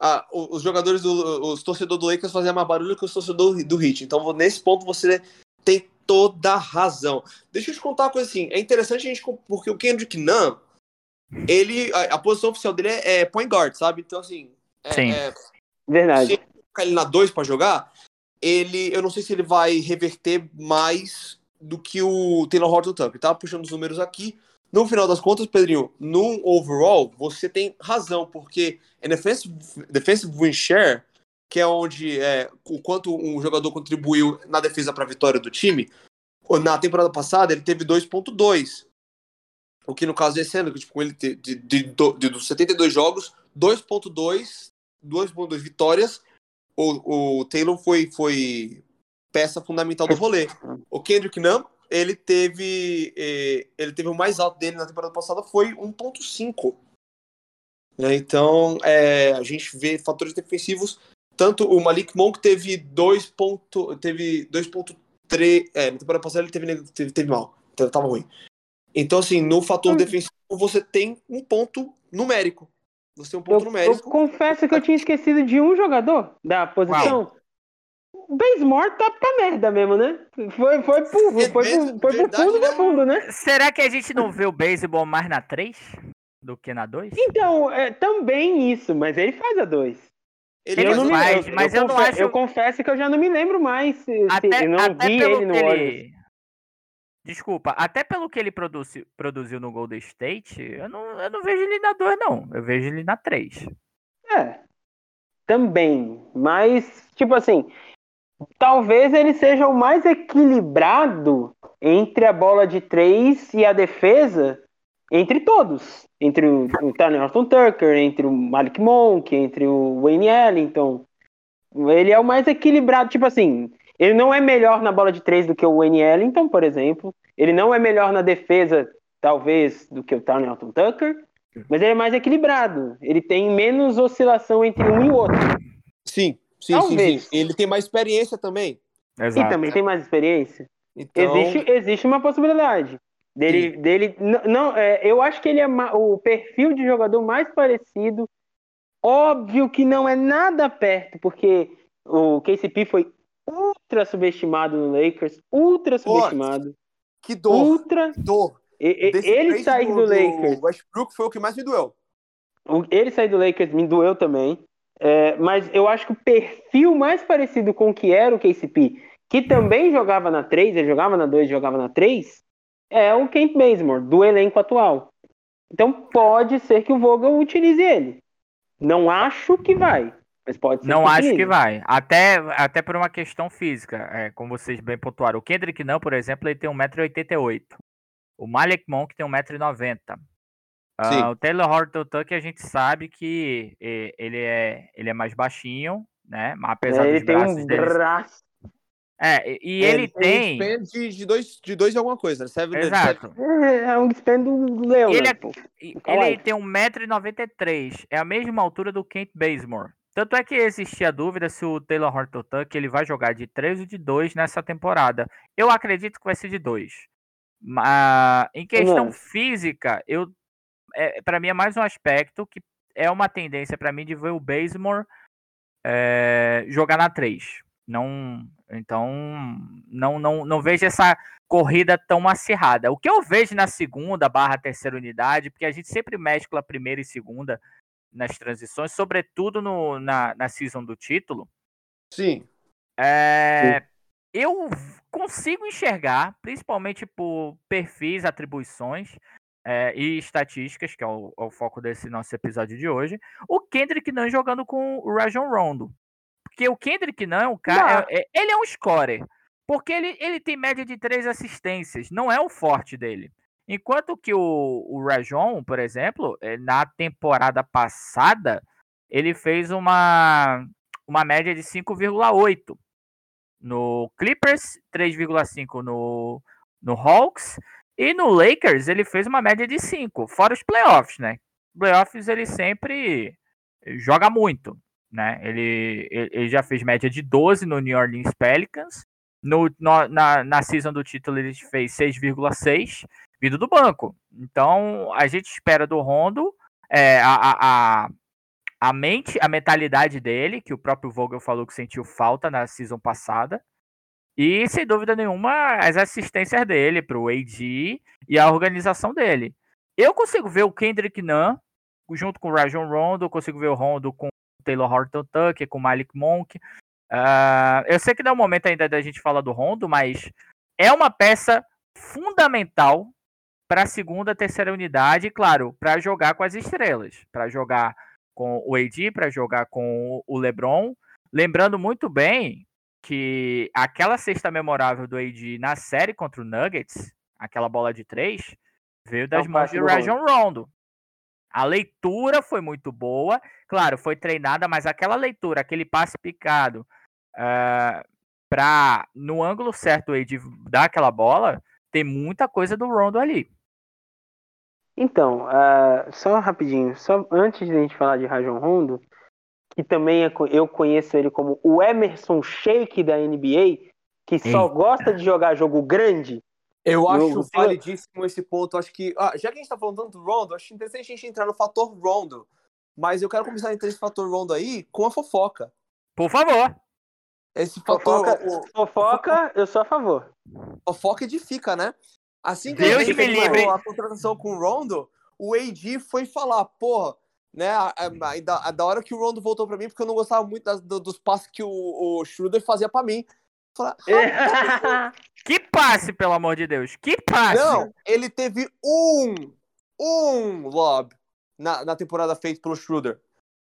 ah, os jogadores, do, os torcedores do Lakers faziam mais barulho que os torcedores do, do Heat. Então, nesse ponto, você tem toda razão. Deixa eu te contar uma coisa assim. É interessante a gente. Porque o Kendrick Nunn, ele. A, a posição oficial dele é, é, point guard, sabe? Então, assim. É, Sim. É, Verdade. Se colocar ele na 2 para jogar, ele. Eu não sei se ele vai reverter mais do que o Taylor Horton Tucker. Tava puxando os números aqui. No final das contas, Pedrinho, no overall, você tem razão, porque em defensive, defensive win share, que é onde é, o quanto um jogador contribuiu na defesa para a vitória do time. Na temporada passada, ele teve 2.2. O que no caso desse ano, que tipo, ele de, de, de, de dos 72 jogos, 2.2, 2.2 vitórias. O, o Taylor foi, foi peça fundamental do rolê. O Kendrick não, ele teve eh, ele teve o mais alto dele na temporada passada foi 1.5. Né? Então, é, a gente vê fatores defensivos tanto o Malik Monk teve 2. Teve 2.3. É, na temporada passada ele teve, teve, teve mal. Então, tava ruim. Então, assim, no fator hum. defensivo, você tem um ponto numérico. Você tem um ponto eu, numérico. Eu confesso que eu tinha esquecido de um jogador da posição. O Bazemore tá pra merda mesmo, né? Foi, foi, pro, foi, foi, pro, foi pro fundo do né, fundo, né? Será que a gente não vê o beisebol mais na 3 do que na 2? Então, é, também isso, mas ele faz a 2. Ele, ele não faz, me, mas eu, eu, não acho. Eu confesso que eu já não me lembro mais. Se, até, eu não até vi ele no ele... Desculpa, até pelo que ele produzi, produziu no Golden State, eu não, eu não vejo ele na 2, não. Eu vejo ele na 3. É. Também. Mas, tipo assim, talvez ele seja o mais equilibrado entre a bola de 3 e a defesa entre todos. Entre o, o Tanner Horton Tucker, entre o Malik Monk, entre o Wayne Ellington. Ele é o mais equilibrado, tipo assim, ele não é melhor na bola de três do que o Wayne Ellington, por exemplo. Ele não é melhor na defesa, talvez, do que o Tanner Horton Tucker. Mas ele é mais equilibrado. Ele tem menos oscilação entre um e o outro. Sim, sim, sim, sim, Ele tem mais experiência também. Exato. E também tem mais experiência. Então... Existe, existe uma possibilidade. Dele, dele não, é, eu acho que ele é o perfil de jogador mais parecido. Óbvio que não é nada perto, porque o KCP foi ultra subestimado no Lakers, ultra subestimado. que dor. Ultra. dor. E, ele sair do, do, Lakers. O Westbrook foi o que mais me doeu. Ele sair do Lakers me doeu também. É, mas eu acho que o perfil mais parecido com o que era o KCP, que também jogava na 3, ele jogava na 2, jogava na 3, é o Kent Bazemore, do elenco atual. Então pode ser que o Vogel utilize ele. Não acho que vai, mas pode ser Não que acho utilize. que vai. Até, até por uma questão física, é, como vocês bem pontuaram. O Kendrick não, por exemplo, ele tem 1,88m. O Malik Monk tem 1,90m. Uh, ah, o Taylor Horton Tucker a gente sabe que ele é, ele é mais baixinho, né? Apesar é, ele dos tem braços um dele. braço é, e é, ele, ele tem. Um de, de, dois, de dois e alguma coisa, né? Seven Exato. É, é um spam do Leão. Ele, é, ele tem 1,93m. É a mesma altura do Kent Bazemore. Tanto é que existia a dúvida se o Taylor Horton Tuck ele vai jogar de 3 ou de 2 nessa temporada. Eu acredito que vai ser de 2. Mas em questão uhum. física, eu é, para mim é mais um aspecto que é uma tendência para mim de ver o Bazemore é, jogar na 3. Não, então não, não, não vejo essa corrida tão acirrada. O que eu vejo na segunda barra terceira unidade, porque a gente sempre mescla primeira e segunda nas transições, sobretudo no, na, na season do título. Sim. É, Sim. Eu consigo enxergar, principalmente por perfis, atribuições é, e estatísticas, que é o, é o, foco desse nosso episódio de hoje, o Kendrick Nunn jogando com o Rajon Rondo. Porque o Kendrick Nunn é um cara. É, é, ele é um scorer. Porque ele, ele tem média de três assistências. Não é o forte dele. Enquanto que o, o Rajon, por exemplo, eh, na temporada passada, ele fez uma, uma média de 5,8 no Clippers, 3,5 no, no Hawks, e no Lakers ele fez uma média de 5, fora os playoffs, né? Playoffs ele sempre joga muito, né? Ele, ele já fez média de 12 no New Orleans Pelicans, no, no, na, na season do título ele fez 6,6 vindo do banco. Então, a gente espera do Rondo é, a, a, a mente, a mentalidade dele, que o próprio Vogel falou que sentiu falta na season passada. E, sem dúvida nenhuma, as assistências dele para o AD e a organização dele. Eu consigo ver o Kendrick Nunn junto com o Rajon Rondo, consigo ver o Rondo com Taylor Horton Tucker, com o Malik Monk. Uh, eu sei que não é o momento ainda da gente falar do Rondo, mas é uma peça fundamental para a segunda, terceira unidade, claro, para jogar com as estrelas, para jogar com o AD, para jogar com o LeBron. Lembrando muito bem que aquela cesta memorável do AD na série contra o Nuggets, aquela bola de três, veio das é mãos de Rajon Rondo. A leitura foi muito boa, claro, foi treinada, mas aquela leitura, aquele passe picado, uh, ah, para no ângulo certo o AD dar aquela bola, tem muita coisa do Rondo ali. Então, uh, só rapidinho, só antes de a gente falar de Rajon Rondo, que também é, eu conheço ele como o Emerson Shake da NBA, que só gosta de jogar jogo grande. Eu acho validíssimo esse ponto. Acho que, ah, já que a gente tá falando tanto do Rondo, acho interessante a gente entrar no fator Rondo. Mas eu quero começar a entrar nesse fator Rondo aí com a fofoca. Por favor. Esse fator. Fofoca, fofoca eu sou a favor. Fofoca edifica, né? Assim que Deus a gente livre. a contratação com o Rondo, o AD foi falar, porra, né, a, a, a, da, da, hora que o Rondo voltou para mim, porque eu não gostava muito das, do, dos passes que o, o Schroeder fazia para mim. Falar, ah, que passe, pelo amor de Deus, que passe! Não, ele teve um, um lob na, na temporada feito pelo Schroeder.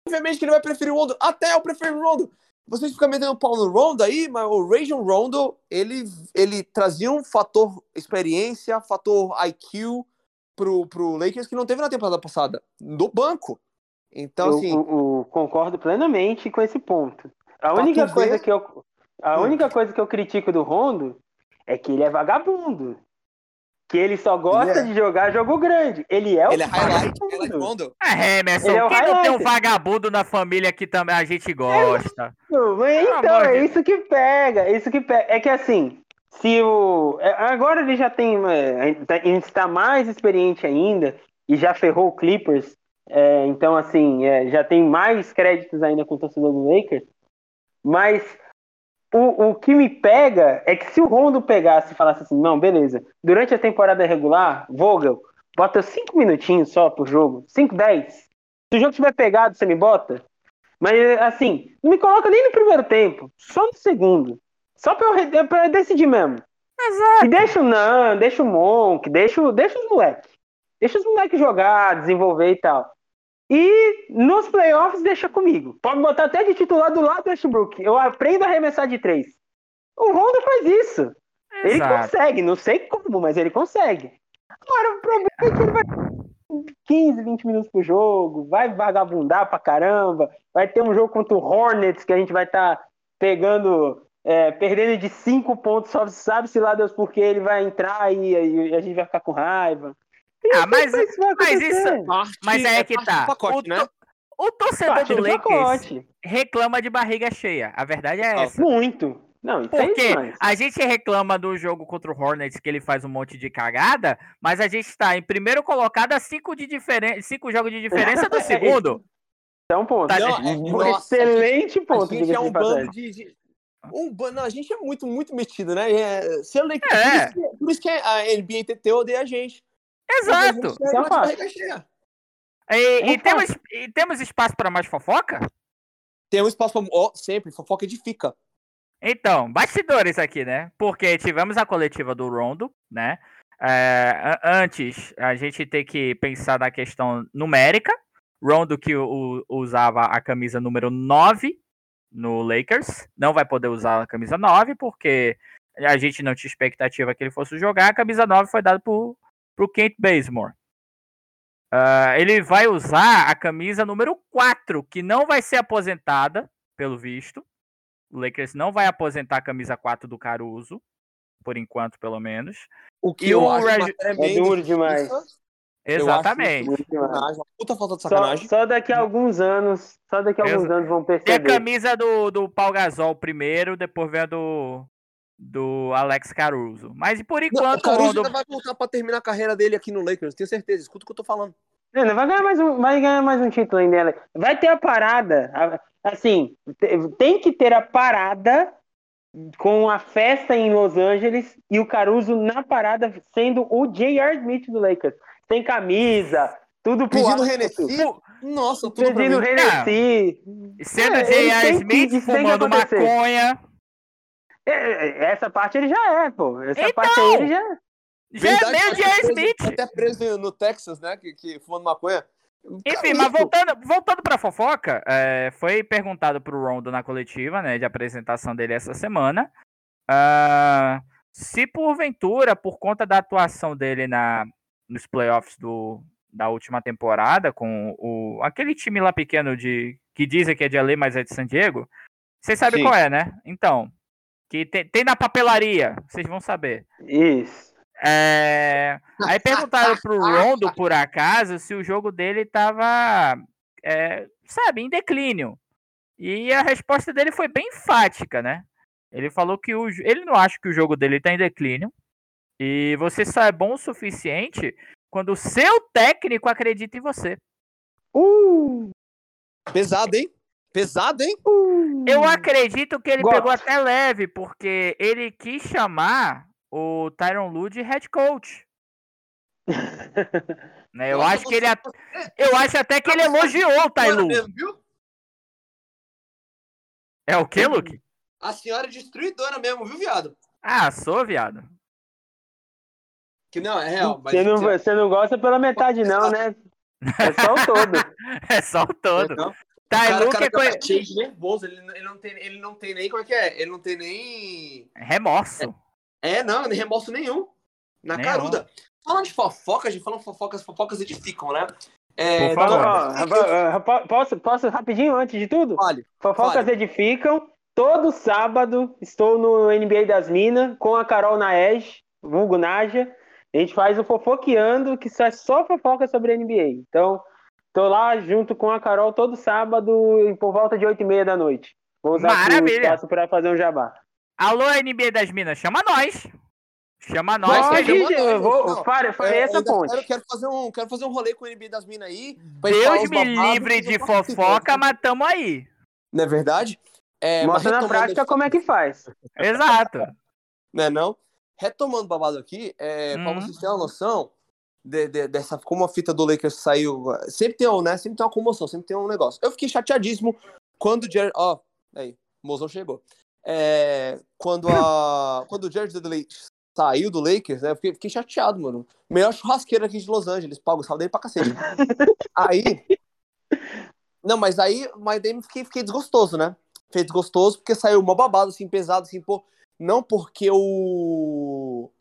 Obviamente que ele vai preferir o Rondo, até eu prefiro o Rondo. Vocês ficam metendo pau no Rondo aí, mas o Rajon Rondo, ele, ele trazia um fator experiência, fator IQ pro, pro Lakers que não teve na temporada passada, no banco. Então, eu, assim... Eu, eu concordo plenamente com esse ponto. A única coisa que eu... A hum. única coisa que eu critico do Rondo é que ele é vagabundo que ele só gosta é. de jogar jogo grande. Ele é o Ele é highlight, highlight É, Emerson, ele é quem não tem um vagabundo na família que também a gente gosta? É, então, é isso que pega, é isso que pega. É que assim, se o... É, agora ele já tem... Ele está mais experiente ainda e já ferrou o Clippers. É, então, assim, é, já tem mais créditos ainda com o torcedor do Lakers. Mas o, o que me pega é que se o Rondo pegasse e falasse assim, não, beleza, durante a temporada regular, Vogel, bota cinco minutinhos só por jogo, 5, 10. Se o jogo tiver pegado, você me bota. Mas, assim, não me coloca nem no primeiro tempo, só no segundo. Só pra eu, pra eu decidir mesmo. Exato. E deixa o Nan, deixa o Monk, deixa, deixa os moleques. Deixa os moleques jogar, desenvolver e tal. E nos playoffs deixa comigo. Pode botar até de titular do lado do Westbrook. Eu aprendo a arremessar de três. O Rondo faz isso. Exato. Ele consegue, não sei como, mas ele consegue. Agora o problema é que ele vai 15, 20 minutos pro jogo, vai vagabundar pra caramba, vai ter um jogo contra o Hornets que a gente vai estar tá pegando, é, perdendo de 5 pontos, só sabe-se lá Deus porque ele vai entrar e, e a gente vai ficar com raiva. Ah, mas, mas isso. Mas é, é que tá. Pacote, o, né? o torcedor parte do Lakers pacote. reclama de barriga cheia. A verdade é essa. Muito. Não, Porque a gente reclama do jogo contra o Hornets que ele faz um monte de cagada, mas a gente está em primeiro colocado a cinco, de diferen... cinco jogos de diferença do segundo. É um ponto. Tá, não, é, um nossa, excelente ponto. A gente é um bando de, de, um, não, a gente é muito, muito metido, né? É, se é. Por, isso que, por isso que a NBA TT odeia a gente. Exato. É fácil. E, e temos, e temos espaço para mais fofoca? Tem um espaço pra. Ó, sempre, fofoca edifica. Então, bastidores aqui, né? Porque tivemos a coletiva do Rondo, né? É, antes, a gente tem que pensar na questão numérica. Rondo que o- usava a camisa número 9 no Lakers, não vai poder usar a camisa 9, porque a gente não tinha expectativa que ele fosse jogar. A camisa 9 foi dada pro, pro Kent Bazemore. Ah, ele vai usar a camisa número 4, que não vai ser aposentada, pelo visto. O Lakers não vai aposentar a camisa 4 do Caruso, por enquanto, pelo menos. O que E eu o acho Reg- É duro demais. acho Exatamente. Puta falta de Só, sacanagem. só daqui a alguns anos, só daqui a alguns Exa- anos vão Tem a perceber. camisa do, do Paul Gasol primeiro, depois vem a do, do Alex Caruso. Mas por Não, o enquanto, Caruso Rondo... ainda vai voltar pra terminar a carreira dele aqui no Lakers, tenho certeza. Escuta o que eu tô falando. Não, vai ganhar mais um, vai ganhar mais um título ainda. né? Vai ter a parada. Assim, te- tem que ter a parada com a festa em Los Angeles e o Caruso na parada sendo o J.R. Smith do Lakers. Sem camisa, tudo pro Pedindo? Fu- Nossa, tudo Pedindo. Hennessy. Sendo É, J.R. Smith fumando acontecer. maconha. É, Essa parte ele já é, pô. Essa Então! parte aí ele já é. Já é meio J.R. preso- Smith. Até preso no Texas, né? Que, que fumando maconha. Enfim, mas voltando, voltando pra fofoca, é, foi perguntado pro Rondo na coletiva, né, de apresentação dele essa semana, ah, se porventura, por conta da atuação dele na, nos playoffs do, da última temporada, com o, aquele time lá pequeno de que dizem que é de LA, mas é de San Diego, vocês sabem Sim. qual é, né? Então, que tem, tem na papelaria, vocês vão saber. Isso. É, Aí perguntaram pro Rondo, por acaso, se o jogo dele tava, é, sabe, em declínio. E a resposta dele foi bem enfática, né? Ele falou que o, ele não acha que o jogo dele tá em declínio. E você só é bom o suficiente quando o seu técnico acredita em você. Uh, Pesado, hein? Pesado, hein? uh. Eu acredito que ele Gosto. pegou até leve, porque ele quis chamar o Tyron Lue de head coach. né? Eu Nossa, acho que ele at- Eu acho até que ele elogiou o viu? É o que, Luke? A senhora é destruidora mesmo, viu, viado? Ah, sou, viado. Que não, é real. Mas Você não, você não gosta pela metade, não, né? É só o todo. É só o todo. Não. Tailu o que cara, é o cara coi- tá cheio de nervoso. Ele, ele, não tem, ele não tem nem. Como é que é? Ele não tem nem. remorso. É, não, nem remorso nenhum. Na Nenhum. caruda. Falando de fofocas, de falando fofocas, fofocas edificam, né? É, Por favor. Ó, ó, rapaz, posso, posso rapidinho antes de tudo? Fale. Fofocas edificam. Todo sábado estou no NBA das Minas com a Carol Naej, vulgo Naja. A gente faz o Fofoqueando, que só é só fofoca sobre a NBA. Então, tô lá junto com a Carol todo sábado e por volta de 8 e meia da noite. Vou usar aqui o Maravilha. espaço para fazer um jabá. Alô, NBA das Minas, chama nós. Chama nós. Nós que a Pode, gente- eu vou, não. farei, farei É, essa ponte. Quero, quero fazer um, quero fazer um rolê com o NBA das Minas aí. pra Deus me babados livre de fofoca, mas tamo aí. Não é verdade? É, Mostra na prática aqui- como é que faz. Exato. né, não? Retomando o babado aqui, é, pra Uhum. vocês terem uma noção de- de- dessa, como a fita do Lakers saiu, sempre tem, um, né, sempre tem uma comoção, sempre tem um negócio. Eu fiquei chateadíssimo quando o Jared, ó, aí, o mozão chegou. É, quando a, quando o Jared Dudley saiu do Lakers, né, eu fiquei, fiquei chateado, mano. Melhor churrasqueiro aqui de Los Angeles, pago o saldo dele pra cacete. aí, não, mas aí, mas daí fiquei, fiquei desgostoso, né? Fiquei desgostoso porque saiu mó babado, assim, pesado, assim, pô, não porque o.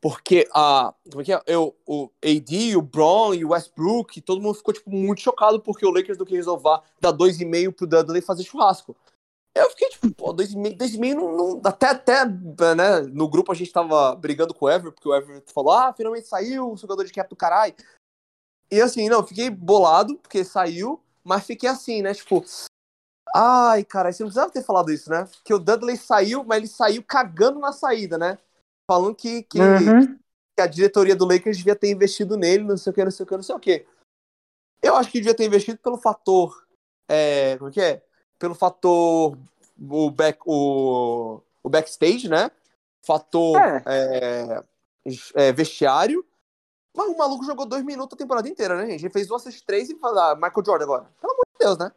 Porque a. Como é que é? Eu, o AD, o Braun e o Westbrook, todo mundo ficou, tipo, muito chocado porque o Lakers do que resolver dar 2,5 pro Dudley fazer churrasco. Eu fiquei, tipo, pô, 2,5 2,5 não, não. Até, até, né? No grupo a gente tava brigando com o Ever, porque o Ever falou, ah, finalmente saiu, o jogador de cap do caralho. E assim, não, fiquei bolado, porque saiu, mas fiquei assim, né? Tipo, Ai, cara, você não precisava ter falado isso, né? Que o Dudley saiu, mas ele saiu cagando na saída, né? Falando que, que, Uhum. que a diretoria do Lakers devia ter investido nele, não sei o que, não sei o que, não sei o que. Eu acho que devia ter investido pelo fator. É, como é que é? Pelo fator. O, back, o, o backstage, né? Fator É. é, é, vestiário. Mas o maluco jogou dois minutos a temporada inteira, né, gente? Ele fez duas três e fala, ah, Michael Jordan agora. Pelo amor de Deus, né?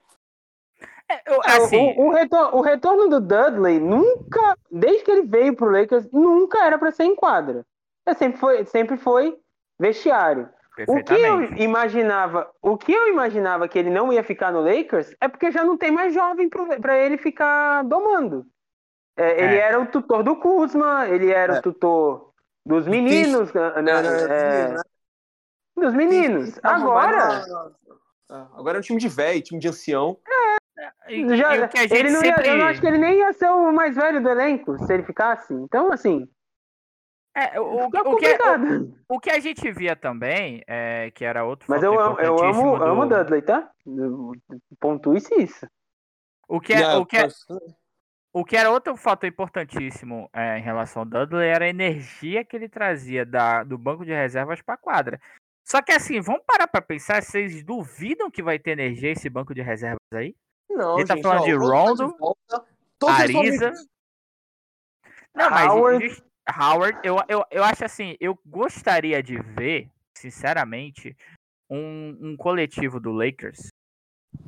É, eu, É, o- assim, o, o retorno, o retorno do Dudley nunca, desde que ele veio pro Lakers, nunca era pra ser em quadra. É, sempre foi, sempre foi vestiário. O que eu imaginava, o que eu imaginava que ele não ia ficar no Lakers é porque já não tem mais jovem pra ele ficar domando. É, Ele É. era o tutor do Kuzma, ele era É. o tutor dos meninos, né, né, é, dos meninos. Agora, Ah, Agora é um time de velho, time de ancião. E- já, o a ele não ia, sempre... eu não acho que ele nem ia ser o mais velho do elenco se ele ficasse. Então, assim, É, o, o, que, é- complicado. o que a gente via também, é, que era outro Mas fator eu amo, eu amo, amo o do- Dudley, tá? Pontue-se isso. O que, é, o, que é, o que era outro fator importantíssimo é, em relação ao Dudley era a energia que ele trazia da, do banco de reservas para quadra. Só que assim, vamos parar para pensar, vocês duvidam que vai ter energia esse banco de reservas aí? Não, Ele tá gente, falando ó, de Rondo volta, Ariza. Não, mas Howard. Howard, eu, eu, eu acho assim, eu gostaria de ver, sinceramente, um, um coletivo do Lakers,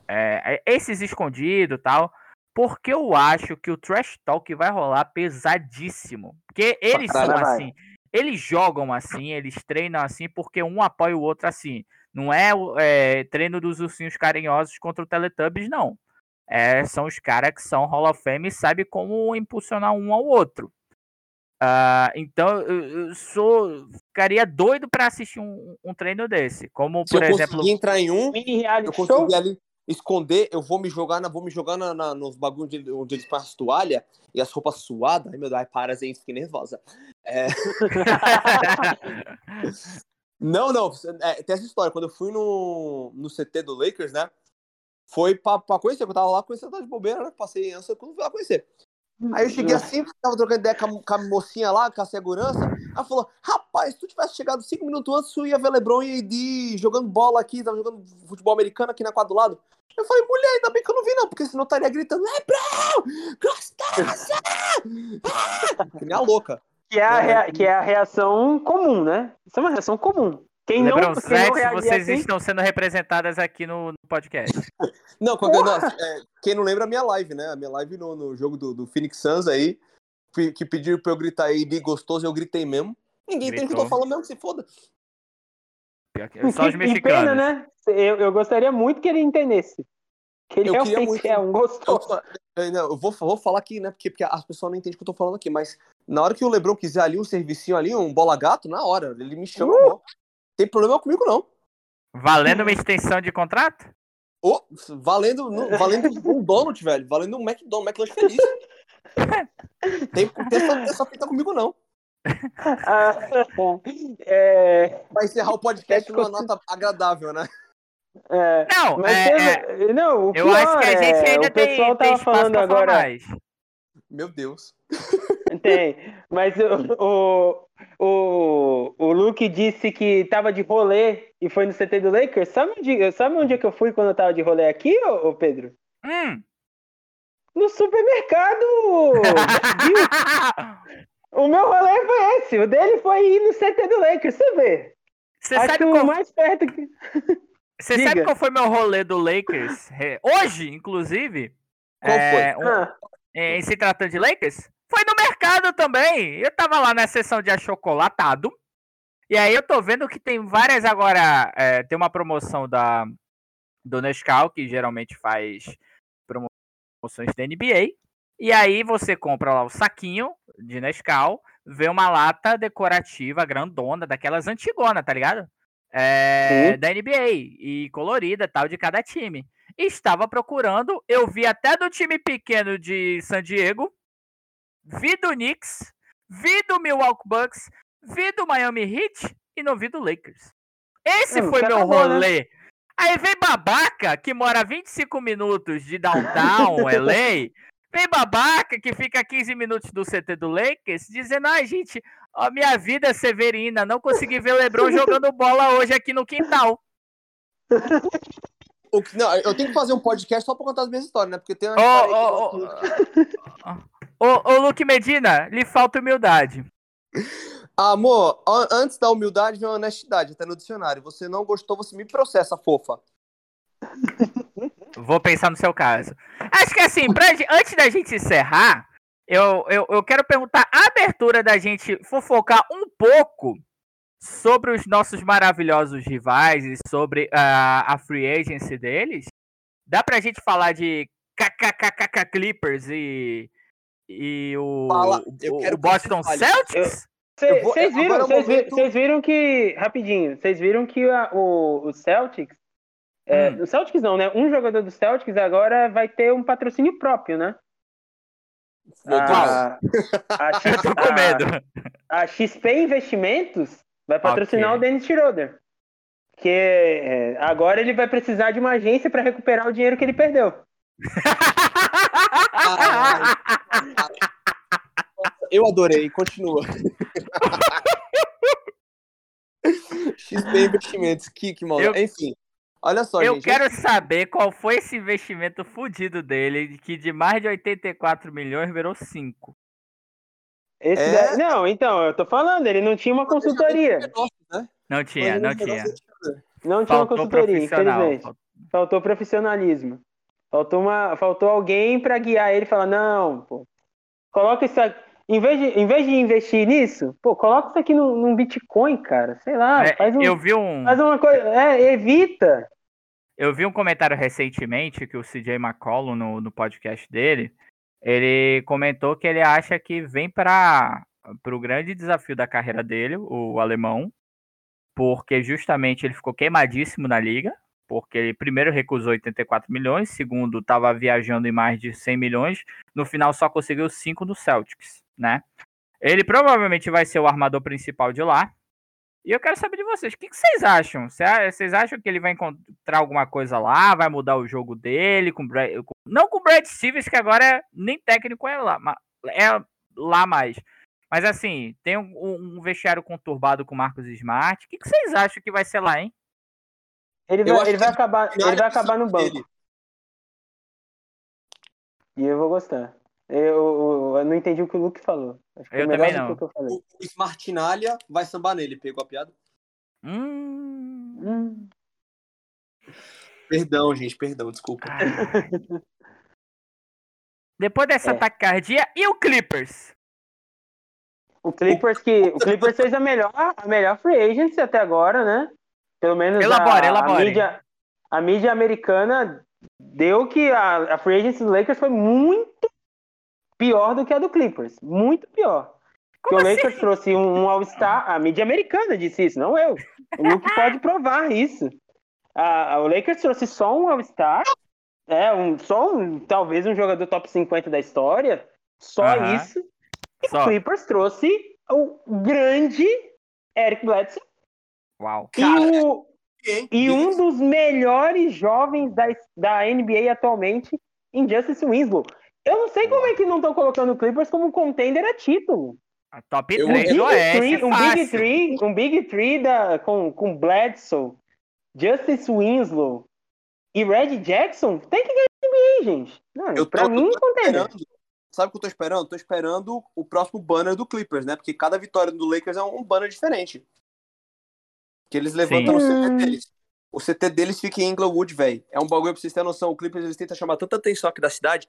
é, é, esses escondidos e tal, porque eu acho que o trash talk vai rolar pesadíssimo. Porque eles são caralho. assim, eles jogam assim, eles treinam assim, porque um apoia o outro assim. Não é, é, treino dos ursinhos carinhosos contra o Teletubbies, não. É, são os caras que são Hall of Fame e sabem como impulsionar um ao outro. Ah, então eu, eu sou ficaria doido para assistir um, um treino desse, como Se por eu exemplo, conseguir entrar em um, Mini eu reality show. conseguir ali esconder, eu vou me jogar, na, vou me jogar na, na- nos bagulhos onde, onde eles passam toalha e as roupas suadas. Ai meu Deus, ai, para, gente, fiquei nervosa. É, Não, não, é, tem essa história. Quando eu fui no, no CT do Lakers, né? Foi pra, pra conhecer, eu tava lá conhecendo tava de bobeira, né? Passei antes quando fui lá conhecer. Aí eu cheguei assim, tava trocando ideia com a, com a mocinha lá, com a segurança. Ela falou: Rapaz, se tu tivesse chegado cinco minutos antes, tu ia ver LeBron e AD jogando bola aqui, tava jogando futebol americano aqui na quadra do lado. Eu falei: Mulher, ainda bem que eu não vi, não, porque senão eu estaria gritando: LeBron! Gostosa! Ah! Que nem a louca. Que é, a Não, rea- que é a reação comum, né? Isso é uma reação comum. Quem não, quem não vocês assim, estão sendo representadas aqui no, no podcast. Não, qualquer, é, quem não lembra a minha live, né? A minha live no, no jogo do, do Phoenix Suns aí, que que pediram pra eu gritar aí de gostoso, eu gritei mesmo. Ninguém entende o que eu tô falando mesmo, que se foda. Que- Só os que mexicanos. pena, né? Eu, eu gostaria muito que ele entendesse. Que ele Eu queria realmente muito. é um gostoso. eu, não, eu vou, vou falar aqui, né? Porque, porque as pessoas não entendem o que eu tô falando aqui, mas na hora que o Lebron quiser ali um servicinho ali, um bola gato, na hora, ele me chama, Uh! Tem problema comigo, não. Valendo uma extensão de contrato? Ô, valendo, valendo um donut, velho. Valendo um McDonald's, McLanche feliz. Tem, tem, essa, essa fita comigo, não. Ah, é, Vai encerrar o podcast É numa que você- nota agradável, né? é, Não, mas é, teve- não, o eu acho pior que a gente é, ainda o pessoal tem, tava falando agora. mais. Meu Deus. Tem, mas o, o, o, o Luke disse que tava de rolê e foi no CT do Lakers. Sabe onde, sabe onde é que eu fui quando eu tava de rolê aqui, ô, ô Pedro? Hum. No supermercado! o meu rolê foi esse, o dele foi ir no CT do Lakers, você vê. Você Acho sabe, o qual, mais perto que. você sabe qual foi meu rolê do Lakers? É, Hoje, inclusive. Qual é, foi? um- Ah, em se tratando de Lakers, foi no mercado também. Eu tava lá na seção de achocolatado. E aí eu tô vendo que tem várias agora. é, tem uma promoção da do Nescau, que geralmente faz promoções da NBA. E aí você compra lá o saquinho de Nescau, vê uma lata decorativa grandona, daquelas antigona, tá ligado? É, da NBA e colorida tal de cada time. Estava procurando, eu vi até do time pequeno de San Diego, vi do Knicks, vi do Milwaukee Bucks, vi do Miami Heat e não vi do Lakers. Esse Hum, foi já meu tá bom, né? rolê. Aí vem babaca que mora a 25 minutos de downtown, LA. Vem babaca que fica a 15 minutos do CT do Lakers, dizendo: ai, gente, ó, minha vida é severina, não consegui ver o Lebron jogando bola hoje aqui no quintal. O que- não, eu tenho que fazer um podcast só pra contar as minhas histórias, né? Porque tem uma Ô, história aí ô, ô, Luke Medina, lhe falta humildade. Amor, antes da humildade vem a honestidade, até no dicionário. Você não gostou, você me processa, fofa. Vou pensar no seu caso. Acho que assim, pra, antes da gente encerrar, eu, eu, eu quero perguntar a abertura da gente fofocar um pouco sobre os nossos maravilhosos rivais e sobre a, a free agency deles. Dá pra gente falar de KKKK Clippers e, e o, Fala, o, o Boston Celtics? Vocês viram, momento... viram que. Rapidinho, vocês viram que a, o, o Celtics. É, hum. O Celtics não, né? Um jogador do Celtics agora vai ter um patrocínio próprio, né? A, a, X. A, a XP Investimentos vai patrocinar okay. o Dennis Schroeder. Que é, agora ele vai precisar de uma agência para recuperar o dinheiro que ele perdeu. Eu adorei, continua. XP Investimentos, que mal. Eu... Enfim. Olha só, Eu gente, quero saber qual foi esse investimento fudido dele, que de mais de 84 milhões virou 5. Esse é... da... Não, então, eu tô falando, ele não tinha uma consultoria. Né? Não tinha, não tinha. Não tinha uma consultoria, infelizmente. Faltou profissionalismo. Faltou, uma, faltou alguém para guiar ele e falar, não, pô, coloca isso aqui. Em vez, de, em vez de investir nisso, pô, coloca isso aqui num, num Bitcoin, cara. Sei lá, é, faz um. Eu vi um. Faz uma coisa. É, evita. Eu vi um comentário recentemente que o CJ McCollum, no, no podcast dele, ele comentou que ele acha que vem para o grande desafio da carreira dele, o alemão, porque justamente ele ficou queimadíssimo na liga, porque ele primeiro recusou 84 milhões, segundo estava viajando em mais de 100 milhões, no final só conseguiu 5 no Celtics, né? Ele provavelmente vai ser o armador principal de lá, e eu quero saber de vocês, o que, vocês acham? Vocês acham que ele vai encontrar alguma coisa lá, vai mudar o jogo dele? Com, com não com o Brad Stevens, que agora é, nem técnico é lá, é lá mais. Mas assim, tem um, um vestiário conturbado com o Marcos Smart. O que, vocês acham que vai ser lá, hein? Ele vai, ele vai acabar, ele vai acabar no banco. Dele. E eu vou gostar. Eu, eu, eu, não entendi o que o Luke falou. Acho que eu também não. O, o Smartinalha vai sambar nele, pegou a piada? Hum. hum. Perdão, gente, perdão, desculpa. Depois dessa é. taquicardia, e o Clippers? O Clippers que o Clippers fez a melhor, a melhor free agency até agora, né? Pelo menos elabore, a, elabore. a mídia a mídia americana deu que a, a free agency do Lakers foi muito pior do que a do Clippers. Muito pior. Como Porque assim? o Lakers trouxe um, um All-Star, a mídia americana disse isso, não eu. O Luke pode provar isso. A, a, o Lakers trouxe só um All-Star, é, um, só um, talvez um jogador top 50 da história, só uh -huh. isso. E só. o Clippers trouxe o grande Eric Bledsoe. Uau. E, o, e um dos melhores jovens da, da NBA atualmente, Injustice Winslow. Eu não sei como é que não estão colocando o Clippers como contender a título. A top 3 um Big Oeste, um Big Three, um Big Three da, com, com Bledsoe, Justice Winslow e Red Jackson tem que ganhar NBA, gente. Não, eu pra tô, mim, eu contender. Sabe o que eu tô esperando? Tô esperando o próximo banner do Clippers, né? Porque cada vitória do Lakers é um banner diferente. Que eles levantam Sim. o CT deles. O CT deles fica em Inglewood, velho. É um bagulho pra vocês terem noção. O Clippers eles tentam chamar tanta atenção aqui da cidade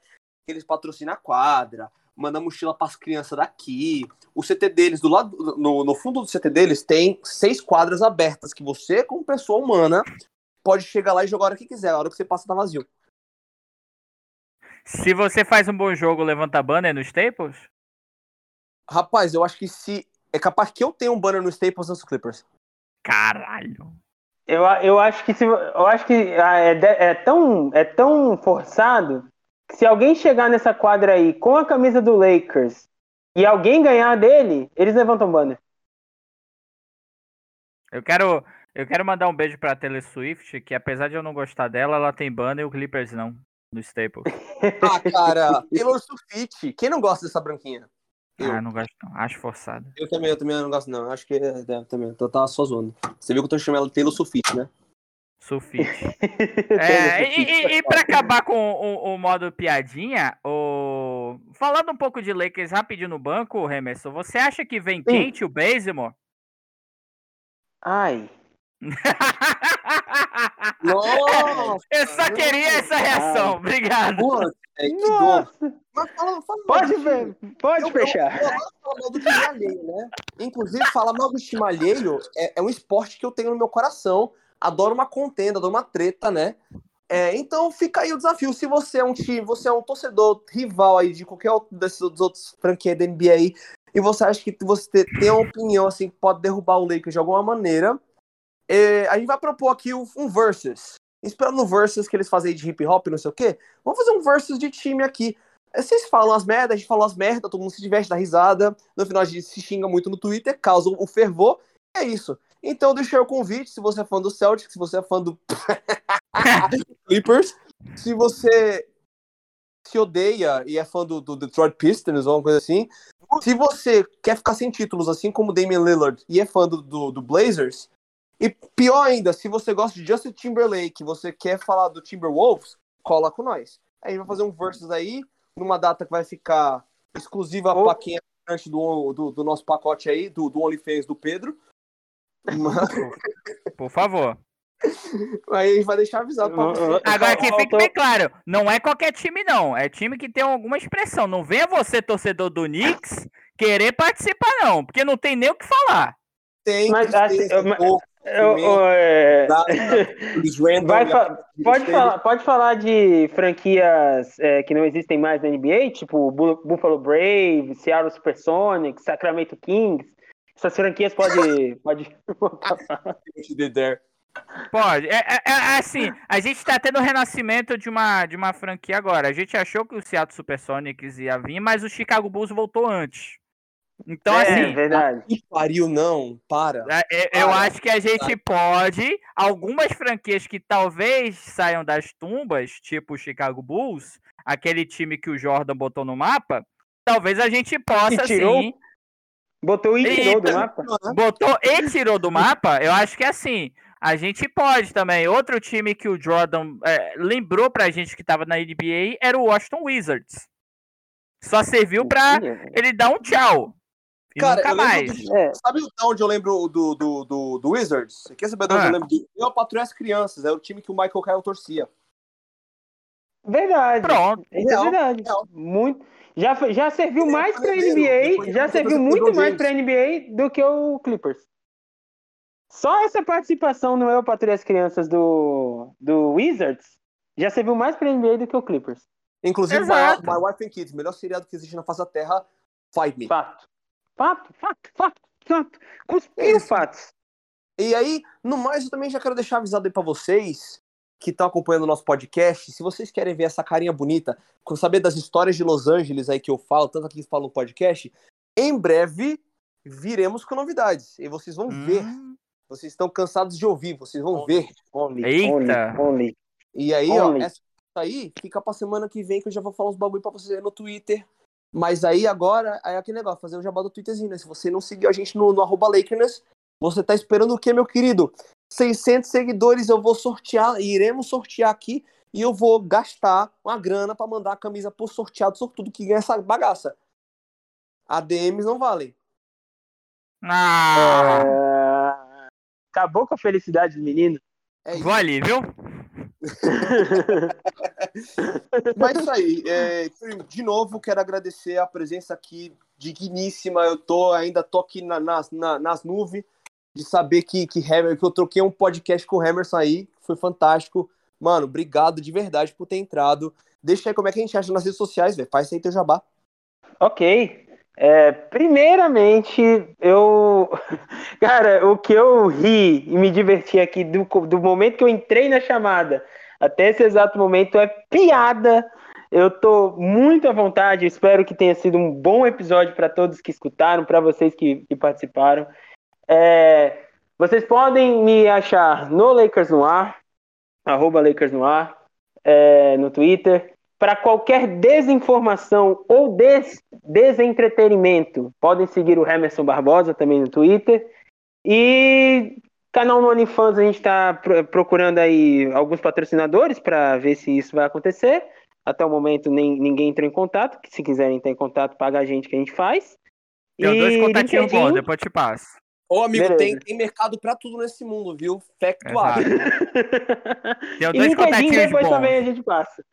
eles patrocinam a quadra, mandam mochila para as crianças daqui. O CT deles, do lado, no, no fundo do CT deles, tem seis quadras abertas que você, como pessoa humana, pode chegar lá e jogar a hora que quiser, a hora que você passa tá vazio. Se você faz um bom jogo, levanta banner no Staples? Rapaz, eu acho que se. É capaz que eu tenha um banner no Staples nos Clippers. Caralho. Eu, eu acho que se. Eu acho que ah, é, é, tão, é tão forçado se alguém chegar nessa quadra aí com a camisa do Lakers e alguém ganhar dele, eles levantam banner. Eu quero, eu quero mandar um beijo pra Taylor Swift, que apesar de eu não gostar dela, ela tem banner e o Clippers não, no Staples. ah, cara, Taylor Swift, quem não gosta dessa branquinha? Eu. Ah, não gosto não, acho forçado. Eu também, eu também não gosto não, acho que é, é também, tô tá só zoando. Você viu que eu tô chamando ela Taylor Swift, né? Sulfite. é, e, e, e para acabar com o, o, modo piadinha, o, falando um pouco de Lakers rapidinho no banco, Remerson, você acha que vem quente o Bazemore? Ai. Nossa, Eu só queria essa reação, obrigado. Pô, é, que dor. Nossa. Mas fala, fala Pode, mal ver, pode Eu- fechar. Eu, eu mal do time alheio, né? Inclusive, falar mal do time alheio é, é um esporte que eu tenho no meu coração. Adoro uma contenda, adoro uma treta, né? É, então fica aí o desafio. Se você é um time, você é um torcedor rival aí de qualquer outro desses dos outros franquias da NBA aí, e você acha que você tem uma opinião assim que pode derrubar o Lakers de alguma maneira, é, a gente vai propor aqui um, versus. Esperando no versus que eles fazem de hip hop, não sei o quê. Vamos fazer um versus de time aqui. É, Vocês falam as merdas, a gente falou as merdas, todo mundo se diverte, dá risada. No final a gente se xinga muito no Twitter, causa o fervor. É isso. Então deixa aí o convite, se você é fã do Celtics, se você é fã do Clippers, se você se odeia e é fã do, do Detroit Pistons ou alguma coisa assim, se você quer ficar sem títulos, assim como Damian Lillard, e é fã do, do Blazers, e pior ainda, se você gosta de Justin Timberlake, você quer falar do Timberwolves, cola com nós. Aí a gente vai fazer um versus aí, numa data que vai ficar exclusiva Oh. pra quem é do, do, do nosso pacote aí, do, do OnlyFans do Pedro. Mas- Por favor. Aí a gente vai deixar avisado pra você. Agora que Faltou- fique bem claro, não é qualquer time, não. É time que tem alguma expressão. Não venha você, torcedor do Knicks, querer participar, não. Porque não tem nem o que falar. Tem Mas, tristeza, assim, eu- dor, Eu- é, e fa- Pode falar, pode falar de franquias é, que não existem mais na NBA, tipo Bu- Buffalo Braves, Seattle Supersonics, Sacramento Kings. Essas franquias pode, pode. Pode. É, é- é assim, a gente tá tendo o renascimento de uma, de uma franquia agora. A gente achou que o Seattle Supersonics ia vir, mas o Chicago Bulls voltou antes. Então, é, assim, verdade. Que pariu, não. Para. É, é, Eu Para, acho que a gente pode. Algumas franquias que talvez saiam das tumbas, tipo o Chicago Bulls, aquele time que o Jordan botou no mapa, talvez a gente possa E tirou sim. Botou e tirou do mapa. Botou e tirou do mapa, eu acho que é assim. A gente pode também. Outro time que o Jordan é, lembrou pra gente que tava na NBA era o Washington Wizards. Só serviu pra ele dar um tchau. E Cara, nunca mais. do- É, Sabe de onde eu lembro do, do, do, do Wizards? Você quer saber de onde Ah. eu lembro? Do... Eu patrulho as crianças, era o time que o Michael Kyle torcia. verdade. Pronto. Isso é verdade. real. Muito. Já, já serviu é mais pra NBA, depois já serviu muito mais pra NBA do que o Clippers. Só essa participação no Eu Patrulho as Crianças do, do Wizards já serviu mais pra NBA do que o Clippers. Inclusive, My. My Wife and Kids, melhor seriado que existe na face da Terra, Fight Me. Fato. Fato, fato, fato, fato. Cuspiu fatos. E aí, no mais, eu também já quero deixar avisado aí pra vocês que estão acompanhando o nosso podcast. Se vocês querem ver essa carinha bonita, com saber das histórias de Los Angeles aí que eu falo, tanto aqui que falo no podcast, em breve viremos com novidades. E vocês vão ver. Hum, Vocês estão cansados de ouvir, vocês vão ver. Only, Eita. only, only. E aí, Only. ó, essa aí fica pra semana que vem que eu já vou falar uns bagulho pra vocês aí no Twitter. Mas aí agora, aí é aquele negócio, fazer o jabá do Twitterzinho, né? Se você não seguiu a gente no, no arroba Lakerness, você tá esperando o quê, meu querido? 600 seguidores eu vou sortear, iremos sortear aqui e eu vou gastar uma grana pra mandar a camisa pro sorteado, sortudo que ganha essa bagaça. ADMs não valem. Ah, É, Acabou com a felicidade do menino. É ali, viu? Mas isso aí, é, de novo, quero agradecer a presença aqui digníssima. Eu tô ainda tô aqui na- nas, na- nas nuvens de saber que, que, Hammer, que eu troquei um podcast com o Hammerson aí, foi fantástico. Mano, obrigado de verdade por ter entrado. Deixa aí como é que a gente acha nas redes sociais, velho. Faz aí teu jabá. Ok. É, primeiramente, eu. Cara, o que eu ri e me diverti aqui do, do momento que eu entrei na chamada até esse exato momento é piada. Eu tô muito à vontade. Espero que tenha sido um bom episódio para todos que escutaram, para vocês que, que participaram. É, vocês podem me achar no Lakers no ar, arroba Lakers no ar, é, no Twitter. Para qualquer desinformação ou des desentretenimento, podem seguir o Emerson Barbosa também no Twitter. E canal no OnlyFans, a gente está procurando aí alguns patrocinadores para ver se isso vai acontecer. Até o momento nem, ninguém entrou em contato. Se quiserem entrar em contato, paga a gente que a gente faz. Tem E dois contatinhos bons, depois eu te passo. Ô, amigo, Beleza. tem, tem mercado pra tudo nesse mundo, viu? Factuado. Tem e dois LinkedIn depois bons. também a gente passa.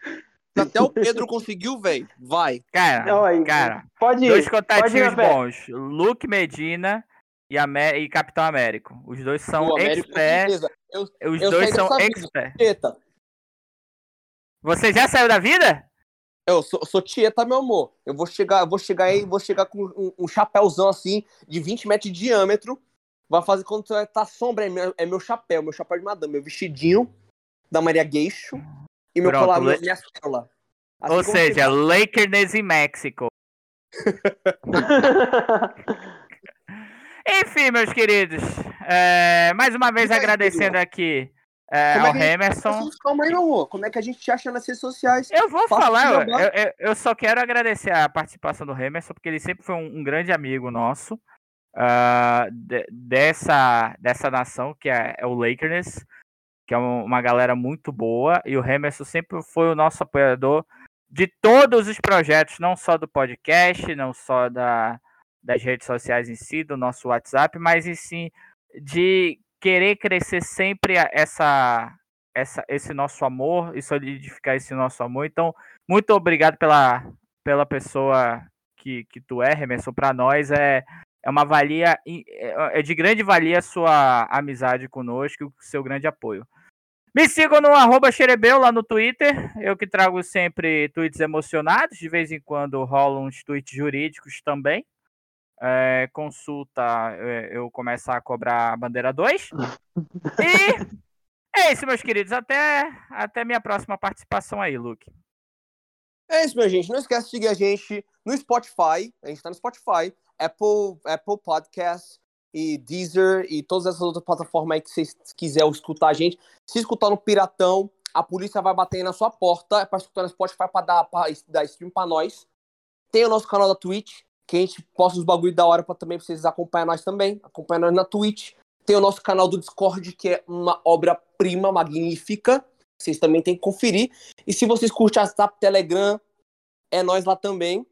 Até o Pedro conseguiu, velho. Vai. Cara, Olha, cara, Pode ir. dois pode ir contatinhos fé. bons. Luke Medina e, Amé- e Capitão Américo. Os dois são O Américo, com expert. certeza. Eu, Os eu dois são dessa vida. expert. Tieta. Você já saiu da vida? Eu sou, sou Tieta, meu amor. Eu vou chegar, eu vou chegar aí, vou chegar com um, um chapéuzão assim, de 20 metros de diâmetro. Vai fazer quando tá sombra, é meu, é meu chapéu, meu chapéu de madame, meu vestidinho da Maria Gueixo e meu Pronto, colar, le- minhas pérolas. Assim Ou seja, Lakers em México. Enfim, meus queridos. é, mais uma vez E aí, agradecendo aqui é, é ao a gente- Emerson. Calma aí, meu amor. Como é que a gente te acha nas redes sociais? Eu vou Faça falar, eu, eu- eu- só quero agradecer a participação do Emerson, porque ele sempre foi um, um grande amigo nosso ah, de- dessa, dessa nação, que é, é o Lakers, que é um- uma galera muito boa, e o Emerson sempre foi o nosso apoiador de todos os projetos, não só do podcast, não só da, das redes sociais em si, do nosso WhatsApp, mas em si de querer crescer sempre essa, essa, esse nosso amor e solidificar esse nosso amor. Então, muito obrigado pela, pela pessoa que, que tu é, Remerson. Para nós é, é uma valia, é é de grande valia a sua amizade conosco e o seu grande apoio. Me sigam no arroba xerebeu lá no Twitter. Eu que trago sempre tweets emocionados. De vez em quando rolam uns tweets jurídicos também. É, consulta, é, eu começar a cobrar a bandeira 2. E é isso, meus queridos. Até, até minha próxima participação aí, Luke. É isso, minha gente. Não esquece de seguir a gente no Spotify. A gente tá no Spotify, Apple, Apple Podcasts e Deezer e todas essas outras plataformas aí que vocês quiserem escutar a gente. Se escutar no Piratão, a polícia vai bater na sua porta. É pra escutar no Spotify pra dar, dar stream pra nós. Tem o nosso canal da Twitch, que a gente posta os bagulho da hora pra também pra vocês acompanhar nós também. Acompanhar nós na Twitch. Tem o nosso canal do Discord, que é uma obra-prima magnífica. Vocês também têm que conferir. E se vocês curtem WhatsApp, Telegram, é nós lá também.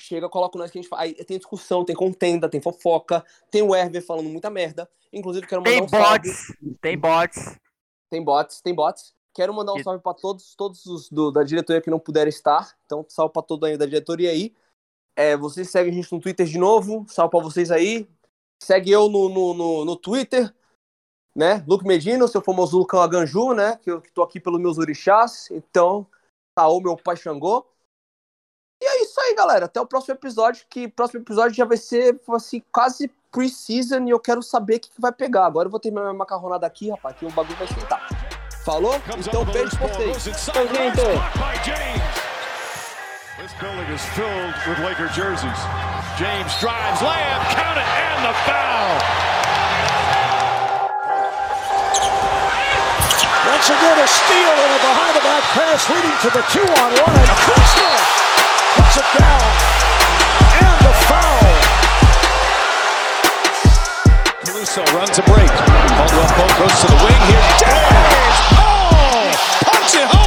Chega, coloca nós que a gente faz. Aí Tem discussão, tem contenda, tem fofoca, tem o Hervé falando muita merda. Inclusive, quero mandar Tem um salve. bots, tem bots. Tem bots, tem bots. Quero mandar um salve pra todos, todos os do- da diretoria que não puderam estar. Então, salve pra todo aí da diretoria aí. É, vocês seguem a gente no Twitter de novo. Salve pra vocês aí. Segue eu no, no, no, no Twitter, né? Luke Medina, o seu famoso Lucão Aganju, né? Que eu que tô aqui pelos meus orixás. Então, tá o meu pai Xangô. Galera. Até o próximo episódio, que o próximo episódio já vai ser, assim, quase pre-season e eu quero saber o que, que vai pegar. Agora eu vou terminar minha macarronada aqui, rapaz, que o bagulho vai sentar. Falou? Então, beijo pra vocês. Tchau, gente. This building is filled with Laker jerseys. James drives, layup, count it, and the foul. Once again, a steal and a behind the back pass leading to the two it down. And the foul. Caruso runs a break. Caldwell Pope goes to the wing here. Daves! Oh! Punch it home!